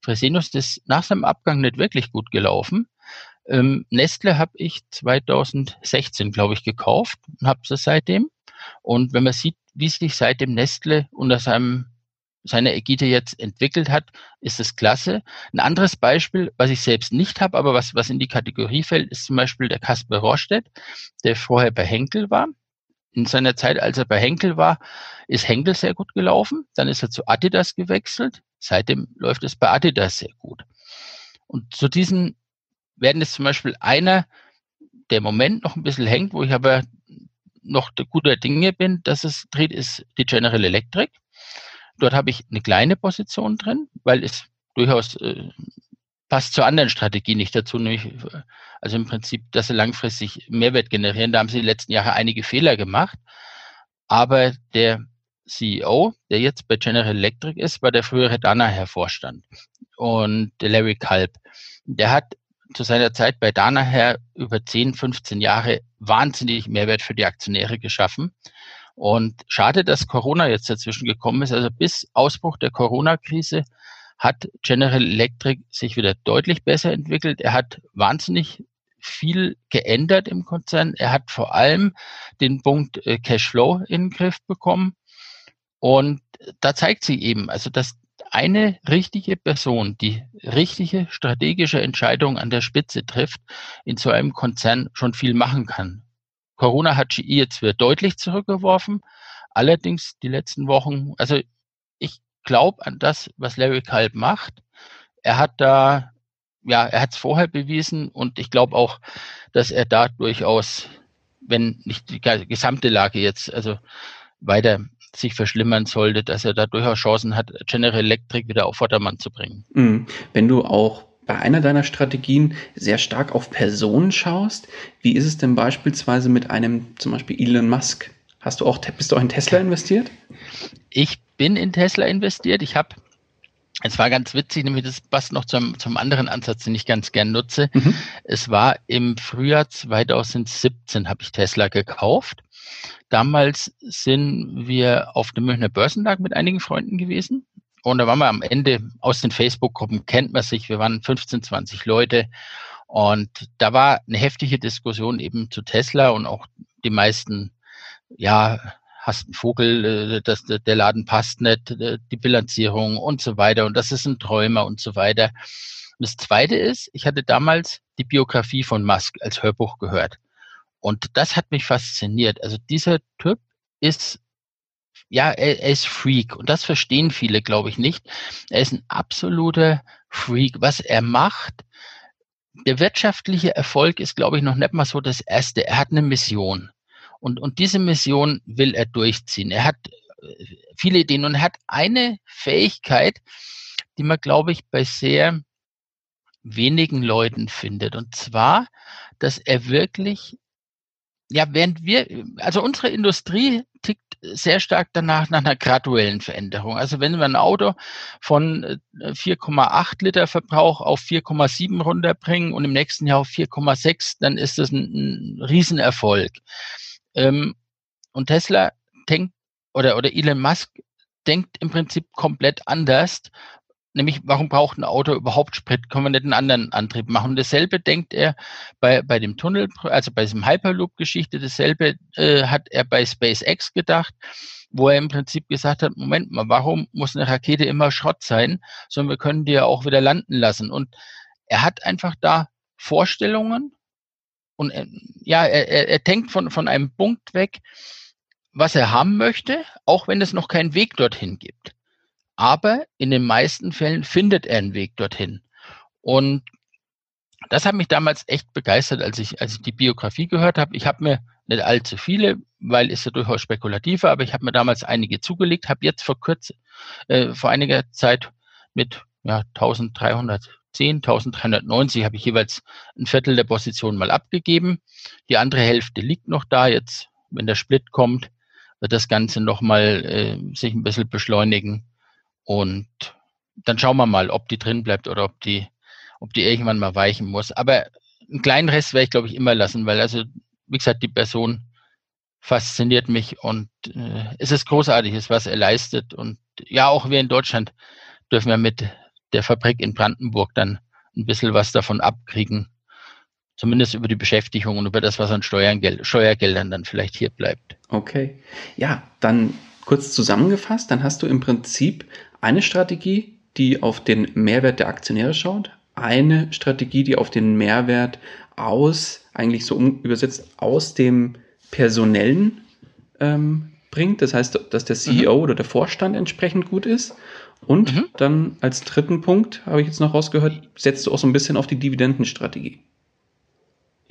Fresenius ist nach seinem Abgang nicht wirklich gut gelaufen. Ähm, Nestle habe ich 2016, glaube ich, gekauft und habe es seitdem. Und wenn man sieht, wie sich seitdem Nestle unter seinem seine Ägide jetzt entwickelt hat, ist es klasse. Ein anderes Beispiel, was ich selbst nicht habe, aber was, was in die Kategorie fällt, ist zum Beispiel der Kasper Rostedt, der vorher bei Henkel war. In seiner Zeit, als er bei Henkel war, ist Henkel sehr gut gelaufen. Dann ist er zu Adidas gewechselt. Seitdem läuft es bei Adidas sehr gut. Und zu diesen werden es zum Beispiel einer, der im Moment noch ein bisschen hängt, wo ich aber noch guter Dinge bin, dass es dreht, ist die General Electric. Dort habe ich eine kleine Position drin, weil es durchaus äh, passt zur anderen Strategie nicht dazu, nämlich also im Prinzip, dass sie langfristig Mehrwert generieren. Da haben sie die letzten Jahre einige Fehler gemacht. Aber der CEO, der jetzt bei General Electric ist, war der frühere Danaher-Vorstand. Und Larry Kalb, der hat zu seiner Zeit bei Danaher über 10, 15 Jahre wahnsinnig Mehrwert für die Aktionäre geschaffen. Und schade, dass Corona jetzt dazwischen gekommen ist. Also bis Ausbruch der Corona-Krise hat General Electric sich wieder deutlich besser entwickelt. Er hat wahnsinnig viel geändert im Konzern. Er hat vor allem den Punkt äh, Cashflow in den Griff bekommen. Und da zeigt sie eben, also dass eine richtige Person, die richtige strategische Entscheidung an der Spitze trifft, in so einem Konzern schon viel machen kann. Corona hat GE jetzt wieder deutlich zurückgeworfen, Allerdings die letzten Wochen, also ich glaube an das, was Larry Kalb macht. Er hat da, ja, er hat es vorher bewiesen und ich glaube auch, dass er da durchaus, wenn nicht die gesamte Lage jetzt, also weiter sich verschlimmern sollte, dass er da durchaus Chancen hat, General Electric wieder auf Vordermann zu bringen. Mhm. Wenn du auch bei einer deiner Strategien sehr stark auf Personen schaust, wie ist es denn beispielsweise mit einem zum Beispiel Elon Musk? Hast du auch, bist du auch in Tesla investiert? Ich bin in Tesla investiert. Ich habe es war ganz witzig, nämlich das passt noch zum, zum anderen Ansatz, den ich ganz gern nutze. Mhm. Es war im Frühjahr 2017 habe ich Tesla gekauft. Damals sind wir auf dem Münchner Börsentag mit einigen Freunden gewesen. Und da waren wir am Ende aus den Facebook-Gruppen, kennt man sich, wir waren 15, 20 Leute. Und da war eine heftige Diskussion eben zu Tesla und auch die meisten, ja, hast einen Vogel, äh, das, der Laden passt nicht, äh, die Bilanzierung und so weiter und das ist ein Träumer und so weiter. Und das Zweite ist, ich hatte damals die Biografie von Musk als Hörbuch gehört und das hat mich fasziniert. Also dieser Typ ist ja, er, er ist Freak und das verstehen viele, glaube ich, nicht. Er ist ein absoluter Freak. Was er macht, der wirtschaftliche Erfolg ist, glaube ich, noch nicht mal so das Erste. Er hat eine Mission. Und, und diese Mission will er durchziehen. Er hat äh, viele Ideen und er hat eine Fähigkeit, die man, glaube ich, bei sehr wenigen Leuten findet. Und zwar, dass er wirklich, ja, während wir, also unsere Industrie tickt sehr stark danach nach einer graduellen Veränderung. Also wenn wir ein Auto von 4,8 äh, Liter Verbrauch auf 4,7 runterbringen und im nächsten Jahr auf 4,6, dann ist das ein, ein Riesenerfolg. Ähm, und Tesla denkt, oder, oder Elon Musk denkt im Prinzip komplett anders. Nämlich, warum braucht ein Auto überhaupt Sprit? Können wir nicht einen anderen Antrieb machen? Und dasselbe denkt er bei, bei dem Tunnel, also bei diesem Hyperloop-Geschichte, dasselbe äh, hat er bei SpaceX gedacht, wo er im Prinzip gesagt hat, Moment mal, warum muss eine Rakete immer Schrott sein, sondern wir können die ja auch wieder landen lassen. Und er hat einfach da Vorstellungen, und äh, ja, er, er, er denkt von, von einem Punkt weg, was er haben möchte, auch wenn es noch keinen Weg dorthin gibt. Aber in den meisten Fällen findet er einen Weg dorthin. Und das hat mich damals echt begeistert, als ich, als ich die Biografie gehört habe. Ich habe mir nicht allzu viele, weil ist ja durchaus spekulative, aber ich habe mir damals einige zugelegt, habe jetzt vor kurzem, äh, vor einiger Zeit mit ja, 1300 10.390 habe ich jeweils ein Viertel der Position mal abgegeben. Die andere Hälfte liegt noch da. Jetzt, wenn der Split kommt, wird das Ganze nochmal äh, sich ein bisschen beschleunigen. Und dann schauen wir mal, ob die drin bleibt oder ob die, ob die irgendwann mal weichen muss. Aber einen kleinen Rest werde ich, glaube ich, immer lassen, weil also, wie gesagt, die Person fasziniert mich und äh, es ist großartig, was er leistet. Und ja, auch wir in Deutschland dürfen wir mit der Fabrik in Brandenburg dann ein bisschen was davon abkriegen. Zumindest über die Beschäftigung und über das, was an Steuergeld, Steuergeldern dann vielleicht hier bleibt. Okay. Ja, dann kurz zusammengefasst, dann hast du im Prinzip eine Strategie, die auf den Mehrwert der Aktionäre schaut, eine Strategie, die auf den Mehrwert aus, eigentlich so übersetzt, aus dem Personellen ähm, bringt. Das heißt, dass der CEO mhm. oder der Vorstand entsprechend gut ist. Und mhm. dann als dritten Punkt, habe ich jetzt noch rausgehört, setzt du auch so ein bisschen auf die Dividendenstrategie.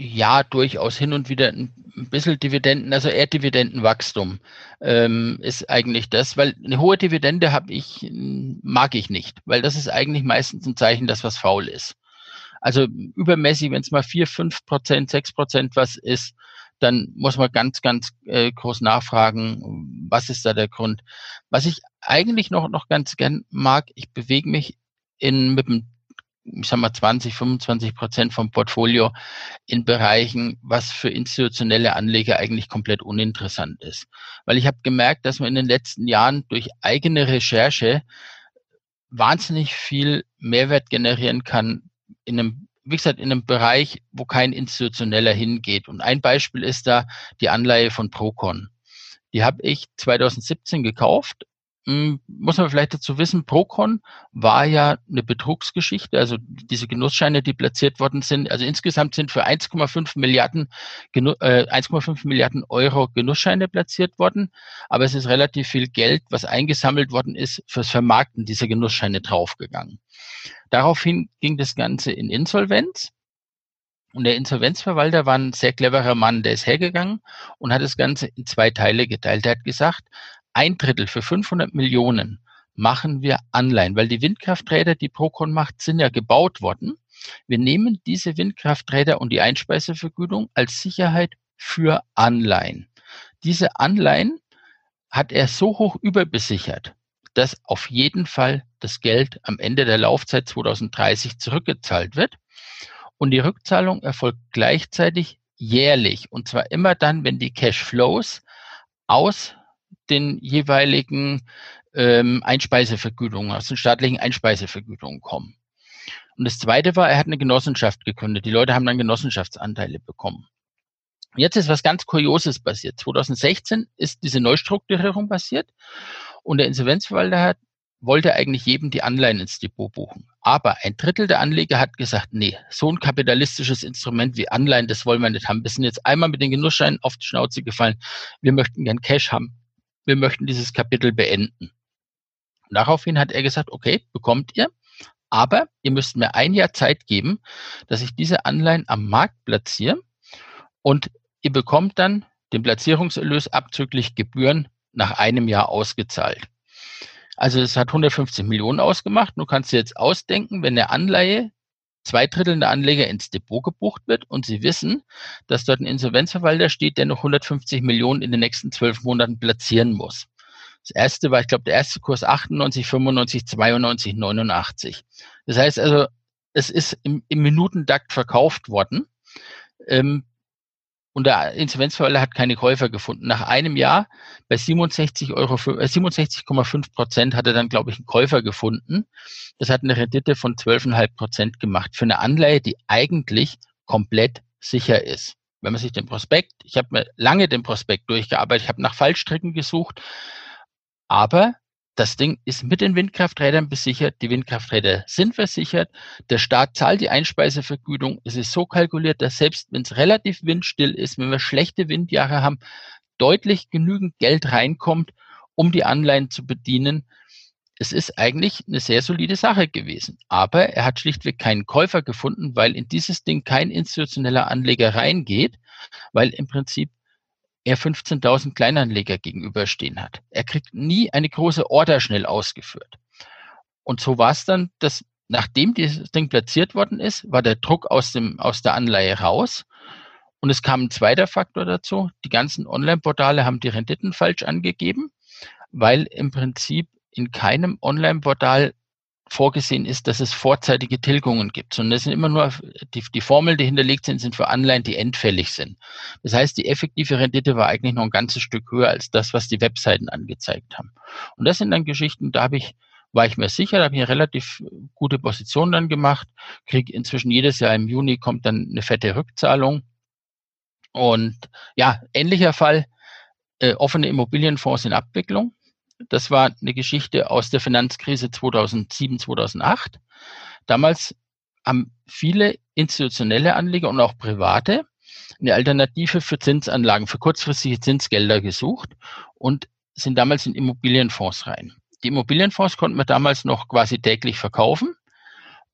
Ja, durchaus hin und wieder ein bisschen Dividenden, also eher Dividendenwachstum ähm, ist eigentlich das, weil eine hohe Dividende habe ich, mag ich nicht, weil das ist eigentlich meistens ein Zeichen, dass was faul ist. Also übermäßig, wenn es mal vier, fünf Prozent, sechs Prozent was ist, dann muss man ganz, ganz äh, groß nachfragen, was ist da der Grund. Was ich eigentlich noch, noch ganz gern mag, ich bewege mich in, mit dem ich sag mal 20, 25 Prozent vom Portfolio in Bereichen, was für institutionelle Anleger eigentlich komplett uninteressant ist. Weil ich habe gemerkt, dass man in den letzten Jahren durch eigene Recherche wahnsinnig viel Mehrwert generieren kann in einem wie gesagt, in einem Bereich, wo kein institutioneller hingeht. Und ein Beispiel ist da die Anleihe von Procon. Die habe ich 2017 gekauft muss man vielleicht dazu wissen, Procon war ja eine Betrugsgeschichte, also diese Genussscheine, die platziert worden sind, also insgesamt sind für 1,5 Milliarden, äh, 1,5 Milliarden Euro Genussscheine platziert worden, aber es ist relativ viel Geld, was eingesammelt worden ist, fürs Vermarkten dieser Genussscheine draufgegangen. Daraufhin ging das Ganze in Insolvenz. Und der Insolvenzverwalter war ein sehr cleverer Mann, der ist hergegangen und hat das Ganze in zwei Teile geteilt. Er hat gesagt, ein Drittel für 500 Millionen machen wir Anleihen, weil die Windkrafträder, die Procon macht, sind ja gebaut worden. Wir nehmen diese Windkrafträder und die Einspeisevergütung als Sicherheit für Anleihen. Diese Anleihen hat er so hoch überbesichert, dass auf jeden Fall das Geld am Ende der Laufzeit 2030 zurückgezahlt wird. Und die Rückzahlung erfolgt gleichzeitig jährlich. Und zwar immer dann, wenn die Cashflows aus den jeweiligen ähm, Einspeisevergütungen, aus den staatlichen Einspeisevergütungen kommen. Und das Zweite war, er hat eine Genossenschaft gegründet. Die Leute haben dann Genossenschaftsanteile bekommen. Jetzt ist was ganz Kurioses passiert. 2016 ist diese Neustrukturierung passiert und der Insolvenzverwalter hat, wollte eigentlich jedem die Anleihen ins Depot buchen. Aber ein Drittel der Anleger hat gesagt, nee, so ein kapitalistisches Instrument wie Anleihen, das wollen wir nicht haben. Wir sind jetzt einmal mit den Genussscheinen auf die Schnauze gefallen. Wir möchten gern Cash haben wir möchten dieses Kapitel beenden. Daraufhin hat er gesagt, okay, bekommt ihr, aber ihr müsst mir ein Jahr Zeit geben, dass ich diese Anleihen am Markt platziere und ihr bekommt dann den Platzierungserlös abzüglich Gebühren nach einem Jahr ausgezahlt. Also es hat 150 Millionen ausgemacht. Du kannst dir jetzt ausdenken, wenn eine Anleihe zwei Drittel der Anleger ins Depot gebucht wird und sie wissen, dass dort ein Insolvenzverwalter steht, der noch 150 Millionen in den nächsten zwölf Monaten platzieren muss. Das erste war, ich glaube, der erste Kurs 98, 95, 92, 89. Das heißt also, es ist im, im Minutentakt verkauft worden. Ähm, und der Insolvenzverwalter hat keine Käufer gefunden. Nach einem Jahr bei 67 Euro, 67,5 äh, Prozent hat er dann, glaube ich, einen Käufer gefunden. Das hat eine Rendite von 12,5 Prozent gemacht für eine Anleihe, die eigentlich komplett sicher ist. Wenn man sich den Prospekt, ich habe mir lange den Prospekt durchgearbeitet, ich habe nach Fallstricken gesucht, aber das Ding ist mit den Windkrafträdern besichert. Die Windkrafträder sind versichert. Der Staat zahlt die Einspeisevergütung. Es ist so kalkuliert, dass selbst wenn es relativ windstill ist, wenn wir schlechte Windjahre haben, deutlich genügend Geld reinkommt, um die Anleihen zu bedienen. Es ist eigentlich eine sehr solide Sache gewesen. Aber er hat schlichtweg keinen Käufer gefunden, weil in dieses Ding kein institutioneller Anleger reingeht, weil im Prinzip er 15.000 Kleinanleger gegenüberstehen hat. Er kriegt nie eine große Order schnell ausgeführt. Und so war es dann, dass nachdem dieses Ding platziert worden ist, war der Druck aus, dem, aus der Anleihe raus. Und es kam ein zweiter Faktor dazu. Die ganzen Online-Portale haben die Renditen falsch angegeben, weil im Prinzip in keinem Online-Portal vorgesehen ist, dass es vorzeitige Tilgungen gibt, sondern es sind immer nur die, die Formeln, die hinterlegt sind, sind für Anleihen, die endfällig sind. Das heißt, die effektive Rendite war eigentlich noch ein ganzes Stück höher als das, was die Webseiten angezeigt haben. Und das sind dann Geschichten, da habe ich war ich mir sicher, da habe ich eine relativ gute Position dann gemacht, kriege inzwischen jedes Jahr im Juni kommt dann eine fette Rückzahlung. Und ja, ähnlicher Fall, äh, offene Immobilienfonds in Abwicklung. Das war eine Geschichte aus der Finanzkrise 2007, 2008. Damals haben viele institutionelle Anleger und auch private eine Alternative für Zinsanlagen, für kurzfristige Zinsgelder gesucht und sind damals in Immobilienfonds rein. Die Immobilienfonds konnten wir damals noch quasi täglich verkaufen.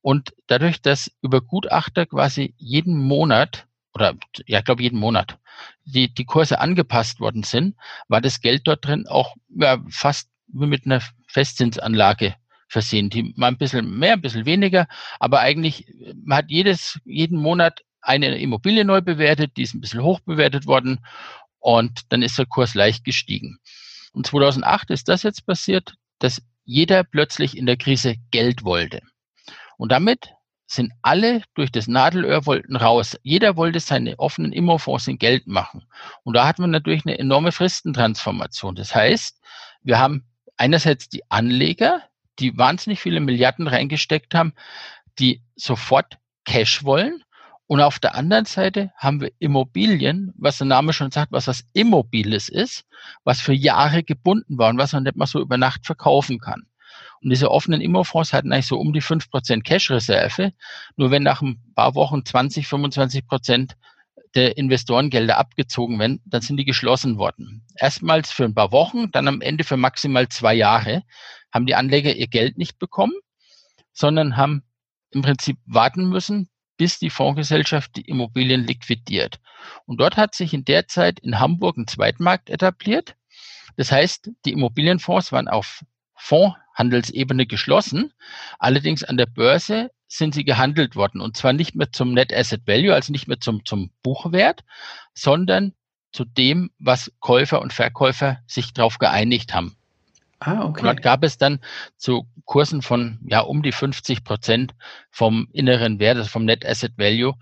Und dadurch, dass über Gutachter quasi jeden Monat oder ja, ich glaube jeden Monat die, die Kurse angepasst worden sind, war das Geld dort drin auch ja, fast mit einer Festzinsanlage versehen. Die mal ein bisschen mehr, ein bisschen weniger, aber eigentlich, man hat jedes, jeden Monat eine Immobilie neu bewertet, die ist ein bisschen hoch bewertet worden und dann ist der Kurs leicht gestiegen. Und 2008 ist das jetzt passiert, dass jeder plötzlich in der Krise Geld wollte. Und damit sind alle durch das Nadelöhr wollten raus. Jeder wollte seine offenen Immofonds in Geld machen. Und da hat man natürlich eine enorme Fristentransformation. Das heißt, wir haben einerseits die Anleger, die wahnsinnig viele Milliarden reingesteckt haben, die sofort Cash wollen. Und auf der anderen Seite haben wir Immobilien, was der Name schon sagt, was was Immobiles ist, was für Jahre gebunden war und was man nicht mal so über Nacht verkaufen kann. Und diese offenen Immofonds hatten eigentlich so um die fünf Prozent Cash-Reserve. Nur wenn nach ein paar Wochen 20, 25 Prozent der Investorengelder abgezogen werden, dann sind die geschlossen worden. Erstmals für ein paar Wochen, dann am Ende für maximal zwei Jahre haben die Anleger ihr Geld nicht bekommen, sondern haben im Prinzip warten müssen, bis die Fondsgesellschaft die Immobilien liquidiert. Und dort hat sich in der Zeit in Hamburg ein Zweitmarkt etabliert. Das heißt, die Immobilienfonds waren auf Fondshandelsebene geschlossen. Allerdings an der Börse sind sie gehandelt worden. Und zwar nicht mehr zum Net Asset Value, also nicht mehr zum, zum Buchwert, sondern zu dem, was Käufer und Verkäufer sich darauf geeinigt haben. Ah, okay. Und dort gab es dann zu Kursen von ja um die 50 Prozent vom inneren Wert, also vom Net Asset Value,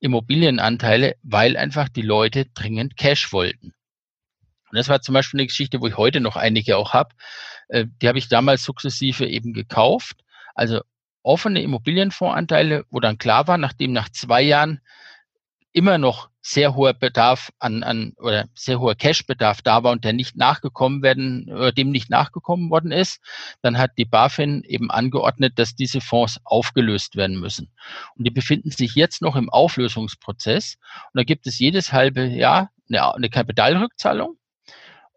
Immobilienanteile, weil einfach die Leute dringend Cash wollten. Und das war zum Beispiel eine Geschichte, wo ich heute noch einige auch habe. Äh, die habe ich damals sukzessive eben gekauft. Also offene Immobilienfondsanteile, wo dann klar war, nachdem nach zwei Jahren immer noch sehr hoher Bedarf an, an oder sehr hoher Cashbedarf da war und der nicht nachgekommen werden, oder dem nicht nachgekommen worden ist, dann hat die BaFin eben angeordnet, dass diese Fonds aufgelöst werden müssen. Und die befinden sich jetzt noch im Auflösungsprozess. Und da gibt es jedes halbe Jahr eine, eine Kapitalrückzahlung.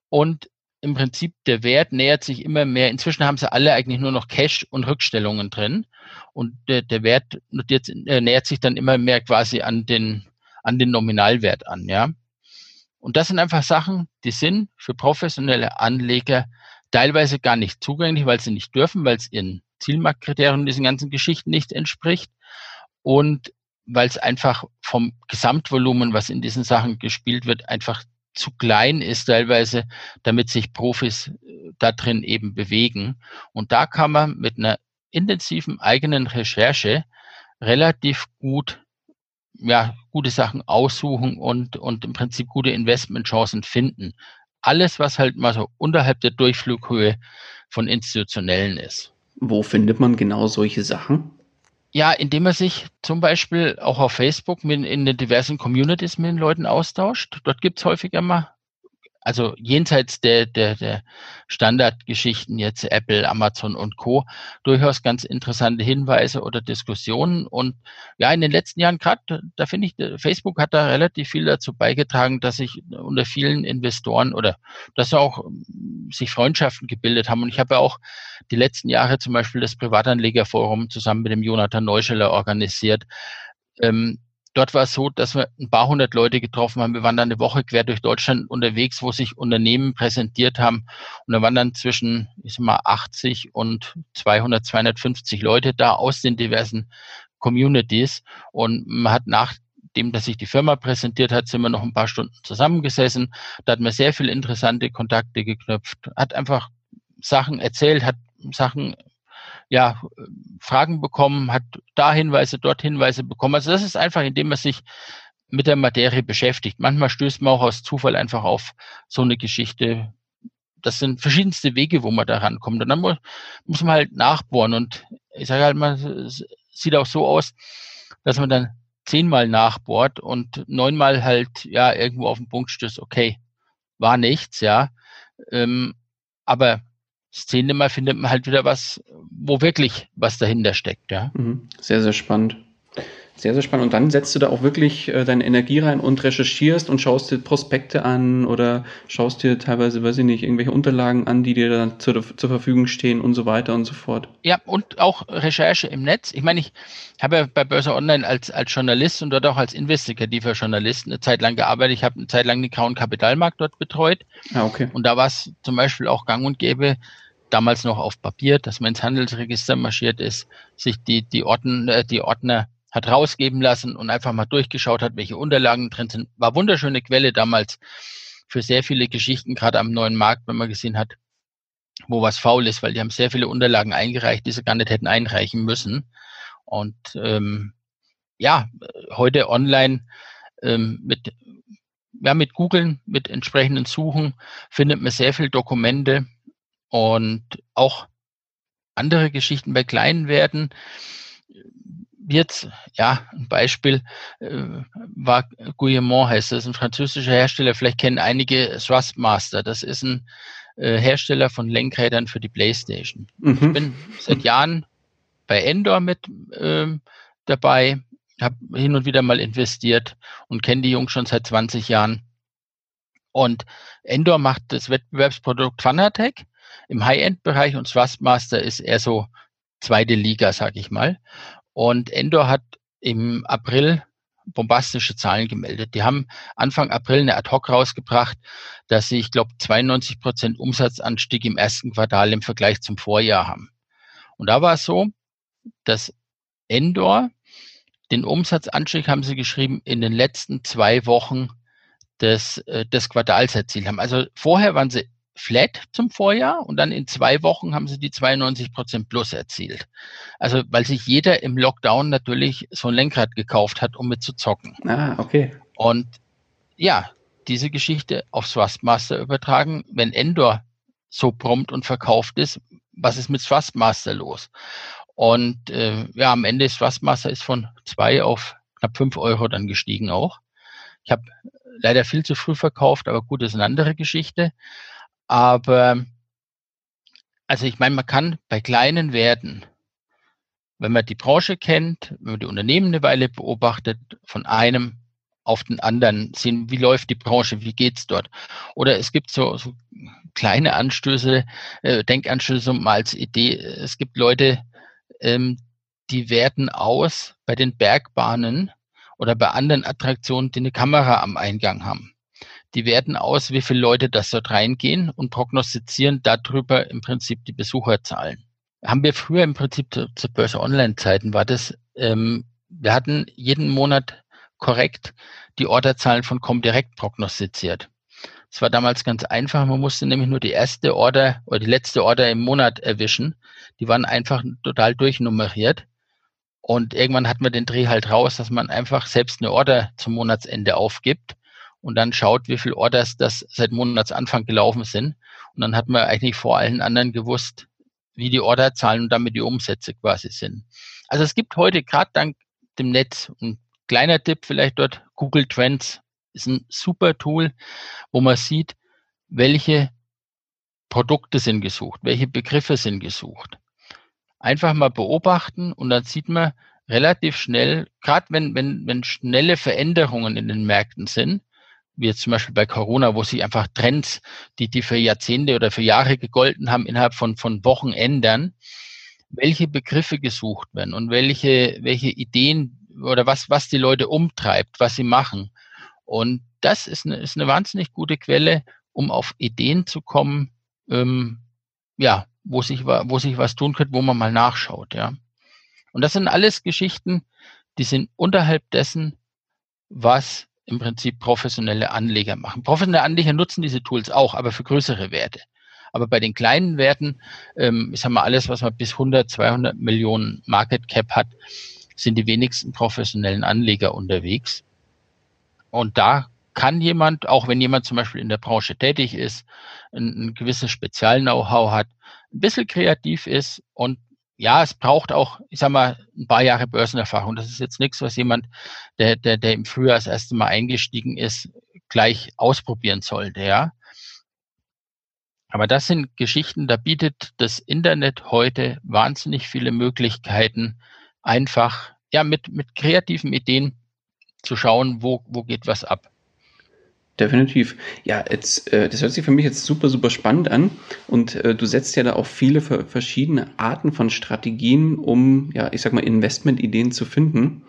Und im Prinzip der Wert nähert sich immer mehr. Inzwischen haben sie alle eigentlich nur noch Cash und Rückstellungen drin. Und der, der Wert notiert, äh, nähert sich dann immer mehr quasi an den, an den Nominalwert an, ja. Und das sind einfach Sachen, die sind für professionelle Anleger teilweise gar nicht zugänglich, weil sie nicht dürfen, weil es ihren Zielmarktkriterien diesen ganzen Geschichten nicht entspricht. Und weil es einfach vom Gesamtvolumen, was in diesen Sachen gespielt wird, einfach zu klein ist teilweise, damit sich Profis äh, da drin eben bewegen. Und da kann man mit einer intensiven eigenen Recherche relativ gut ja, gute Sachen aussuchen und, und im Prinzip gute Investmentchancen finden. Alles, was halt mal so unterhalb der Durchflughöhe von Institutionellen ist. Wo findet man genau solche Sachen? Ja, indem er sich zum Beispiel auch auf Facebook mit, in den diversen Communities mit den Leuten austauscht. Dort gibt's häufig immer also jenseits der, der, der Standardgeschichten jetzt Apple, Amazon und Co. durchaus ganz interessante Hinweise oder Diskussionen. Und ja, in den letzten Jahren gerade, da finde ich, Facebook hat da relativ viel dazu beigetragen, dass sich unter vielen Investoren oder dass auch ähm, sich Freundschaften gebildet haben. Und ich habe ja auch die letzten Jahre zum Beispiel das Privatanlegerforum zusammen mit dem Jonathan Neuscheller organisiert. Ähm, Dort war es so, dass wir ein paar hundert Leute getroffen haben. Wir waren dann eine Woche quer durch Deutschland unterwegs, wo sich Unternehmen präsentiert haben. Und da waren dann zwischen, ich sag mal, 80 und 200, 250 Leute da aus den diversen Communities. Und man hat nach dem, dass sich die Firma präsentiert hat, sind wir noch ein paar Stunden zusammengesessen. Da hat man sehr viele interessante Kontakte geknüpft, hat einfach Sachen erzählt, hat Sachen ja, Fragen bekommen, hat da Hinweise, dort Hinweise bekommen. Also das ist einfach, indem man sich mit der Materie beschäftigt. Manchmal stößt man auch aus Zufall einfach auf so eine Geschichte. Das sind verschiedenste Wege, wo man da rankommt. Und dann muss, muss man halt nachbohren. Und ich sage halt mal, sieht auch so aus, dass man dann zehnmal nachbohrt und neunmal halt ja irgendwo auf den Punkt stößt, okay, war nichts, ja. Ähm, aber das zehnte Mal findet man halt wieder was, wo wirklich was dahinter steckt, ja. Mhm. Sehr, sehr spannend. Sehr, sehr spannend. Und dann setzt du da auch wirklich äh, deine Energie rein und recherchierst und schaust dir Prospekte an oder schaust dir teilweise, weiß ich nicht, irgendwelche Unterlagen an, die dir dann zur, zur Verfügung stehen und so weiter und so fort. Ja, und auch Recherche im Netz. Ich meine, ich habe ja bei Börse Online als, als Journalist und dort auch als investigativer Journalist eine Zeit lang gearbeitet. Ich habe eine Zeit lang den grauen Kapitalmarkt dort betreut. Ah, okay. Und da war es zum Beispiel auch gang und gäbe, damals noch auf Papier, dass man ins Handelsregister marschiert ist, sich die, die, Ordner, äh, die Ordner hat rausgeben lassen und einfach mal durchgeschaut hat, welche Unterlagen drin sind. War wunderschöne Quelle damals für sehr viele Geschichten, gerade am neuen Markt, wenn man gesehen hat, wo was faul ist, weil die haben sehr viele Unterlagen eingereicht, die sie gar nicht hätten einreichen müssen. Und ähm, ja, heute online ähm, mit ja, mit Googlen, mit entsprechenden Suchen findet man sehr viel Dokumente, und auch andere Geschichten bei kleinen Werten. jetzt, ja, ein Beispiel äh, war Guillemot heißt das, ein französischer Hersteller. Vielleicht kennen einige Thrustmaster. Das ist ein äh, Hersteller von Lenkrädern für die Playstation. Mhm. Ich bin seit Jahren bei Endor mit ähm, dabei, habe hin und wieder mal investiert und kenne die Jungs schon seit 20 Jahren. Und Endor macht das Wettbewerbsprodukt Fanatec im High-End-Bereich und Thrustmaster ist eher so zweite Liga, sag ich mal. Und Endor hat im April bombastische Zahlen gemeldet. Die haben Anfang April eine Ad-Hoc rausgebracht, dass sie, ich glaube, 92 Prozent Umsatzanstieg im ersten Quartal im Vergleich zum Vorjahr haben. Und da war es so, dass Endor den Umsatzanstieg, haben sie geschrieben, in den letzten zwei Wochen des, äh, des Quartals erzielt haben. Also vorher waren sie flat zum Vorjahr und dann in zwei Wochen haben sie die 92 Prozent plus erzielt. Also weil sich jeder im Lockdown natürlich so ein Lenkrad gekauft hat, um mit zu zocken. Ah, okay. Und ja, diese Geschichte auf Thrustmaster übertragen, wenn Endor so prompt und verkauft ist, was ist mit Thrustmaster los? Und äh, ja, am Ende ist Thrustmaster ist von zwei auf knapp fünf Euro dann gestiegen auch. Ich habe leider viel zu früh verkauft, aber gut, das ist eine andere Geschichte. Aber also ich meine, man kann bei kleinen Werten, wenn man die Branche kennt, wenn man die Unternehmen eine Weile beobachtet, von einem auf den anderen sehen, wie läuft die Branche, wie geht's dort. Oder es gibt so, so kleine Anstöße, äh, Denkanstöße mal als Idee. Es gibt Leute, ähm, die werten aus bei den Bergbahnen oder bei anderen Attraktionen, die eine Kamera am Eingang haben. Die werten aus, wie viele Leute das dort reingehen und prognostizieren darüber im Prinzip die Besucherzahlen. Haben wir früher im Prinzip zu, zu Börse Online-Zeiten war das, ähm, wir hatten jeden Monat korrekt die Orderzahlen von Comdirect prognostiziert. Es war damals ganz einfach. Man musste nämlich nur die erste Order oder die letzte Order im Monat erwischen. Die waren einfach total durchnummeriert. Und irgendwann hat man den Dreh halt raus, dass man einfach selbst eine Order zum Monatsende aufgibt und dann schaut, wie viele Orders das seit Monatsanfang gelaufen sind. Und dann hat man eigentlich vor allen anderen gewusst, wie die Orderzahlen und damit die Umsätze quasi sind. Also es gibt heute gerade dank dem Netz, ein kleiner Tipp vielleicht dort, Google Trends ist ein super Tool, wo man sieht, welche Produkte sind gesucht, welche Begriffe sind gesucht. Einfach mal beobachten und dann sieht man relativ schnell, gerade wenn, wenn, wenn schnelle Veränderungen in den Märkten sind, wie jetzt zum Beispiel bei Corona, wo sich einfach Trends, die, die für Jahrzehnte oder für Jahre gegolten haben, innerhalb von, von Wochen ändern, welche Begriffe gesucht werden und welche, welche Ideen oder was, was die Leute umtreibt, was sie machen. Und das ist eine, ist eine wahnsinnig gute Quelle, um auf Ideen zu kommen, ähm, ja, wo sich, wo sich was tun könnte, wo man mal nachschaut, ja. Und das sind alles Geschichten, die sind unterhalb dessen, was im Prinzip professionelle Anleger machen. Professionelle Anleger nutzen diese Tools auch, aber für größere Werte. Aber bei den kleinen Werten, ähm, ich sag mal, alles, was man bis 100, 200 Millionen Market Cap hat, sind die wenigsten professionellen Anleger unterwegs. Und da kann jemand, auch wenn jemand zum Beispiel in der Branche tätig ist, ein, ein gewisses Spezial-Know-how hat, ein bisschen kreativ ist und ja, es braucht auch, ich sag mal, ein paar Jahre Börsenerfahrung. Das ist jetzt nichts, was jemand, der, der, der im Frühjahr das erste Mal eingestiegen ist, gleich ausprobieren sollte, ja. Aber das sind Geschichten, da bietet das Internet heute wahnsinnig viele Möglichkeiten, einfach, ja, mit, mit kreativen Ideen zu schauen, wo, wo geht was ab. Definitiv. Ja, jetzt, äh, das hört sich für mich jetzt super, super spannend an. Und äh, du setzt ja da auch viele verschiedene Arten von Strategien, um, ja, ich sag mal, Investmentideen zu finden.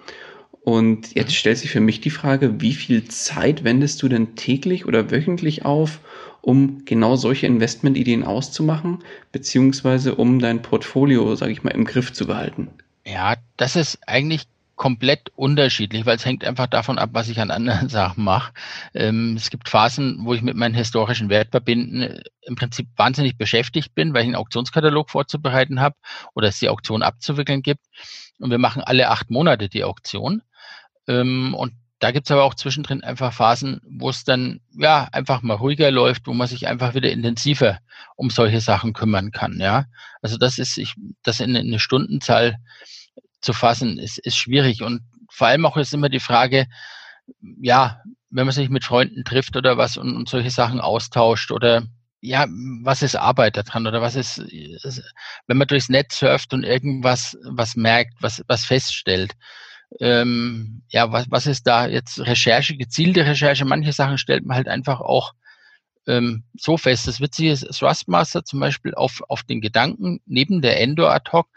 Und jetzt stellt sich für mich die Frage, wie viel Zeit wendest du denn täglich oder wöchentlich auf, um genau solche Investmentideen auszumachen, beziehungsweise um dein Portfolio, sage ich mal, im Griff zu behalten? Ja, das ist eigentlich komplett unterschiedlich, weil es hängt einfach davon ab, was ich an anderen Sachen mache. Ähm, es gibt Phasen, wo ich mit meinen historischen Wertverbinden äh, im Prinzip wahnsinnig beschäftigt bin, weil ich einen Auktionskatalog vorzubereiten habe oder es die Auktion abzuwickeln gibt. Und wir machen alle acht Monate die Auktion. Ähm, und da gibt es aber auch zwischendrin einfach Phasen, wo es dann ja einfach mal ruhiger läuft, wo man sich einfach wieder intensiver um solche Sachen kümmern kann. Ja, also das ist ich das in eine Stundenzahl zu fassen, ist, ist schwierig. Und vor allem auch ist immer die Frage, ja, wenn man sich mit Freunden trifft oder was und, und solche Sachen austauscht oder ja, was ist Arbeit daran oder was ist, wenn man durchs Netz surft und irgendwas was merkt, was, was feststellt. Ähm, ja, was, was ist da jetzt Recherche, gezielte Recherche? Manche Sachen stellt man halt einfach auch ähm, so fest. Das Witzige ist, Thrustmaster zum Beispiel auf, auf den Gedanken neben der Endor ad hoc,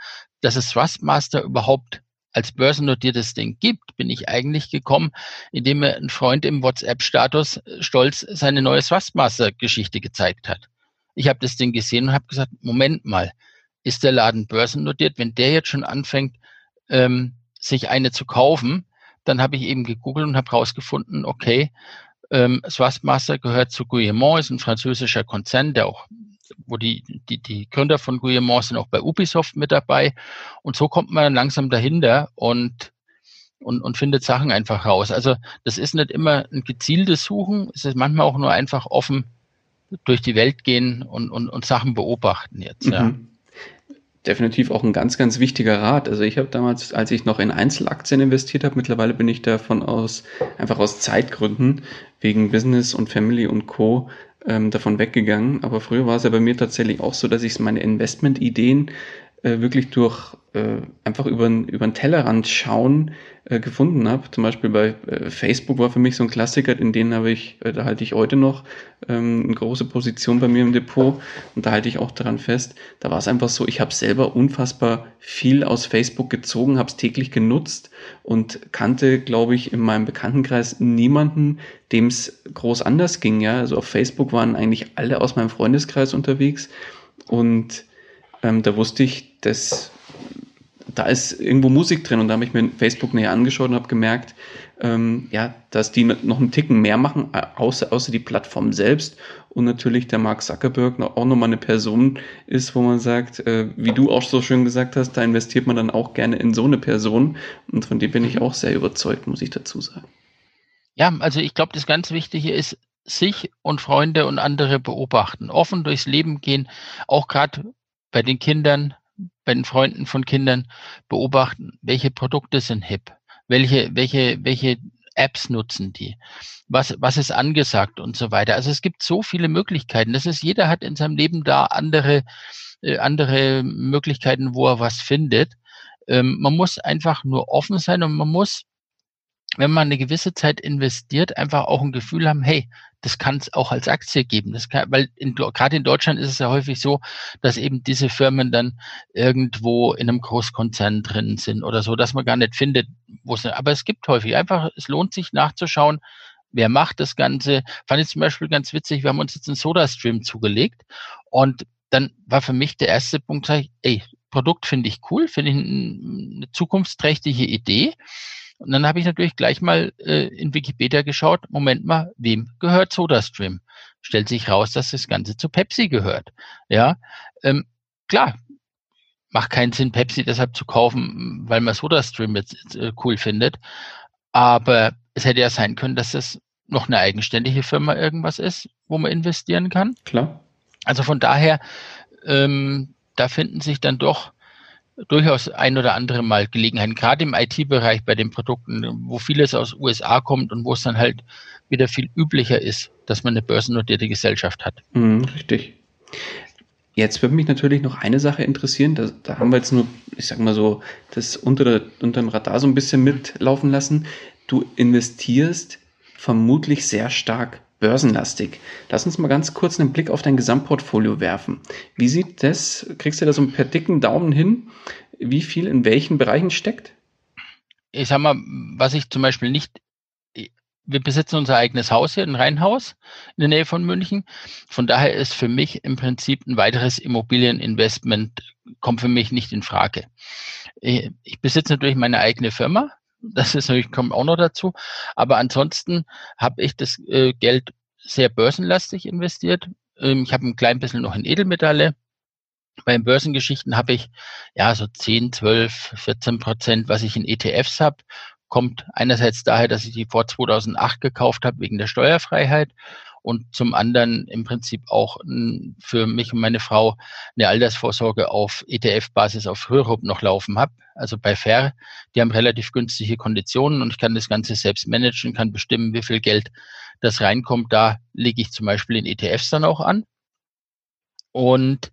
dass es Thrustmaster überhaupt als börsennotiertes Ding gibt, bin ich eigentlich gekommen, indem mir ein Freund im WhatsApp-Status äh, stolz seine neue Thrustmaster-Geschichte gezeigt hat. Ich habe das Ding gesehen und habe gesagt, Moment mal, ist der Laden börsennotiert? Wenn der jetzt schon anfängt, ähm, sich eine zu kaufen, dann habe ich eben gegoogelt und habe rausgefunden, okay, ähm, Thrustmaster gehört zu Guillemot, ist ein französischer Konzern, der auch wo die, die, die Gründer von Guillemot sind auch bei Ubisoft mit dabei. Und so kommt man langsam dahinter und, und, und findet Sachen einfach raus. Also das ist nicht immer ein gezieltes Suchen, es ist manchmal auch nur einfach offen durch die Welt gehen und, und, und Sachen beobachten jetzt. Mhm. Definitiv auch ein ganz, ganz wichtiger Rat. Also ich habe damals, als ich noch in Einzelaktien investiert habe, mittlerweile bin ich davon aus, einfach aus Zeitgründen, wegen Business und Family und Co. Ähm, davon weggegangen. Aber früher war es ja bei mir tatsächlich auch so, dass ich meine Investmentideen äh, wirklich durch äh, einfach über, über den Tellerrand schauen äh, gefunden habe. Zum Beispiel bei äh, Facebook war für mich so ein Klassiker, in denen habe ich, äh, da halte ich heute noch ähm, eine große Position bei mir im Depot und da halte ich auch daran fest. Da war es einfach so, ich habe selber unfassbar viel aus Facebook gezogen, habe es täglich genutzt und kannte, glaube ich, in meinem Bekanntenkreis niemanden, dem es groß anders ging. Ja, also auf Facebook waren eigentlich alle aus meinem Freundeskreis unterwegs und ähm, da wusste ich, dass da ist irgendwo Musik drin und da habe ich mir Facebook näher angeschaut und habe gemerkt, ähm, ja, dass die noch einen Ticken mehr machen, außer, außer die Plattform selbst und natürlich der Mark Zuckerberg auch nochmal eine Person ist, wo man sagt, äh, wie du auch so schön gesagt hast, da investiert man dann auch gerne in so eine Person und von dem bin ich auch sehr überzeugt, muss ich dazu sagen. Ja, also ich glaube, das ganz Wichtige ist, sich und Freunde und andere beobachten, offen durchs Leben gehen, auch gerade bei den Kindern, bei den Freunden von Kindern beobachten, welche Produkte sind hip, welche, welche, welche Apps nutzen die, was, was ist angesagt und so weiter. Also es gibt so viele Möglichkeiten. Das ist, jeder hat in seinem Leben da andere, äh, andere Möglichkeiten, wo er was findet. Ähm, man muss einfach nur offen sein und man muss wenn man eine gewisse Zeit investiert, einfach auch ein Gefühl haben, hey, das kann es auch als Aktie geben. Das kann, weil gerade in Deutschland ist es ja häufig so, dass eben diese Firmen dann irgendwo in einem Großkonzern drin sind oder so, dass man gar nicht findet, wo es. Aber es gibt häufig einfach, es lohnt sich nachzuschauen, wer macht das Ganze. Fand ich zum Beispiel ganz witzig, wir haben uns jetzt einen Soda-Stream zugelegt und dann war für mich der erste Punkt, sag ich, ey, Produkt finde ich cool, finde ich eine zukunftsträchtige Idee. Und dann habe ich natürlich gleich mal äh, in Wikipedia geschaut, Moment mal, wem gehört SodaStream? Stellt sich raus, dass das Ganze zu Pepsi gehört. Ja, ähm, klar, macht keinen Sinn, Pepsi deshalb zu kaufen, weil man SodaStream jetzt äh, cool findet. Aber es hätte ja sein können, dass das noch eine eigenständige Firma irgendwas ist, wo man investieren kann. Klar. Also von daher, ähm, da finden sich dann doch durchaus ein oder andere Mal Gelegenheiten, gerade im IT-Bereich bei den Produkten, wo vieles aus USA kommt und wo es dann halt wieder viel üblicher ist, dass man eine börsennotierte Gesellschaft hat. Mhm, richtig. Jetzt würde mich natürlich noch eine Sache interessieren. Da, da haben wir jetzt nur, ich sag mal so, das unter, der, unter dem Radar so ein bisschen mitlaufen lassen. Du investierst vermutlich sehr stark börsenlastig. Lass uns mal ganz kurz einen Blick auf dein Gesamtportfolio werfen. Wie sieht das, kriegst du da so per dicken Daumen hin, wie viel in welchen Bereichen steckt? Ich sag mal, was ich zum Beispiel nicht, wir besitzen unser eigenes Haus hier, ein Reihenhaus in der Nähe von München. Von daher ist für mich im Prinzip ein weiteres Immobilieninvestment, kommt für mich nicht in Frage. Ich besitze natürlich meine eigene Firma, das ist natürlich, kommt auch noch dazu. Aber ansonsten habe ich das äh, Geld sehr börsenlastig investiert. Ähm, ich habe ein klein bisschen noch in Edelmetalle. Bei den Börsengeschichten habe ich ja so 10, 12, 14 Prozent, was ich in ETFs habe. Kommt einerseits daher, dass ich die vor 2008 gekauft habe wegen der Steuerfreiheit und zum anderen im Prinzip auch für mich und meine Frau eine Altersvorsorge auf ETF-Basis auf Rürup noch laufen habe. Also bei Fair, die haben relativ günstige Konditionen und ich kann das Ganze selbst managen, kann bestimmen, wie viel Geld das reinkommt. Da lege ich zum Beispiel in ETFs dann auch an. Und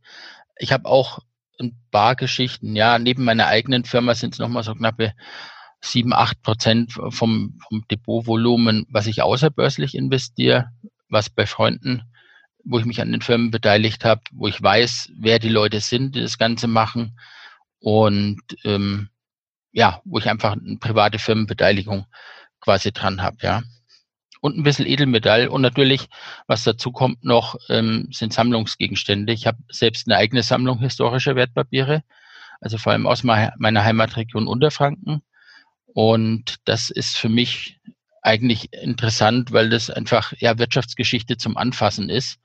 ich habe auch ein paar Geschichten. Ja, neben meiner eigenen Firma sind es nochmal so knappe sieben, acht Prozent vom, vom Depotvolumen, was ich außerbörslich investiere, was bei Freunden, wo ich mich an den Firmen beteiligt habe, wo ich weiß, wer die Leute sind, die das Ganze machen und ähm, ja, wo ich einfach eine private Firmenbeteiligung quasi dran habe, ja. Und ein bisschen Edelmetall und natürlich, was dazu kommt noch, ähm, sind Sammlungsgegenstände. Ich habe selbst eine eigene Sammlung historischer Wertpapiere, also vor allem aus meiner Heimatregion Unterfranken. Und das ist für mich eigentlich interessant, weil das einfach ja Wirtschaftsgeschichte zum Anfassen ist.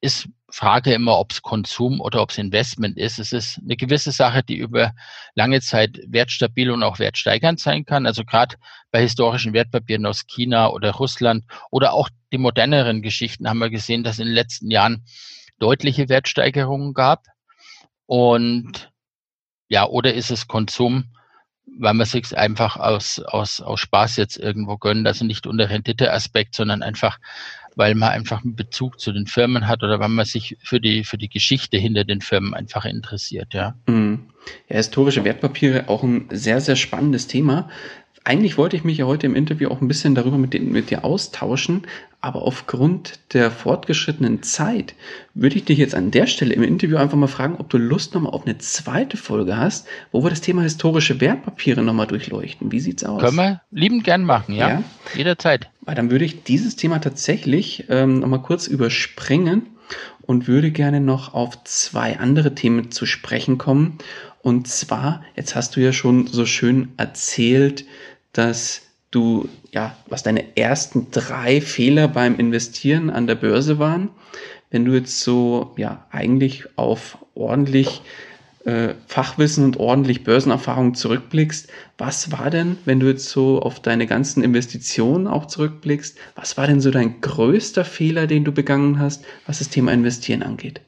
Ist Frage immer, ob es Konsum oder ob es Investment ist. Es ist eine gewisse Sache, die über lange Zeit wertstabil und auch wertsteigernd sein kann. Also gerade bei historischen Wertpapieren aus China oder Russland oder auch die moderneren Geschichten haben wir gesehen, dass in den letzten Jahren deutliche Wertsteigerungen gab. Und ja, oder ist es Konsum? Weil man sich einfach aus, aus, aus Spaß jetzt irgendwo gönnt, also nicht unter Renditeaspekt, sondern einfach, weil man einfach einen Bezug zu den Firmen hat oder weil man sich für die, für die Geschichte hinter den Firmen einfach interessiert, ja. Mhm. Ja, historische Wertpapiere auch ein sehr, sehr spannendes Thema. Eigentlich wollte ich mich ja heute im Interview auch ein bisschen darüber mit, den, mit dir austauschen, aber aufgrund der fortgeschrittenen Zeit würde ich dich jetzt an der Stelle im Interview einfach mal fragen, ob du Lust nochmal auf eine zweite Folge hast, wo wir das Thema historische Wertpapiere nochmal durchleuchten. Wie sieht's aus? Können wir liebend gern machen, ja. ja? Jederzeit. Weil dann würde ich dieses Thema tatsächlich ähm, nochmal kurz überspringen und würde gerne noch auf zwei andere Themen zu sprechen kommen. Und zwar, jetzt hast du ja schon so schön erzählt, dass du, ja, was deine ersten drei Fehler beim Investieren an der Börse waren. Wenn du jetzt so, ja, eigentlich auf ordentlich äh, Fachwissen und ordentlich Börsenerfahrung zurückblickst, was war denn, wenn du jetzt so auf deine ganzen Investitionen auch zurückblickst, was war denn so dein größter Fehler, den du begangen hast, was das Thema Investieren angeht?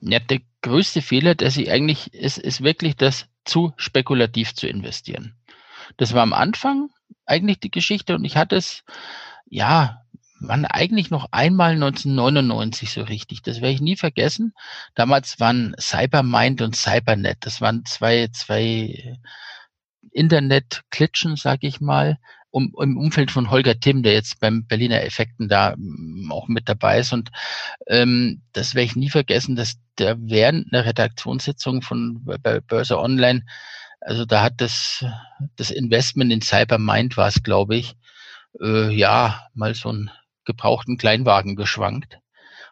Ja, der größte Fehler, der sie eigentlich ist, ist wirklich das zu spekulativ zu investieren. Das war am Anfang eigentlich die Geschichte und ich hatte es, ja, wann eigentlich noch einmal 1999 so richtig. Das werde ich nie vergessen. Damals waren Cybermind und Cybernet. Das waren zwei, zwei Internet-Klitschen, sag ich mal, um, im Umfeld von Holger Timm, der jetzt beim Berliner Effekten da mm, auch mit dabei ist. Und ähm, das werde ich nie vergessen, dass der während einer Redaktionssitzung von bei Börse Online also da hat das, das Investment in Cybermind war es, glaube ich, äh, ja, mal so einen gebrauchten Kleinwagen geschwankt.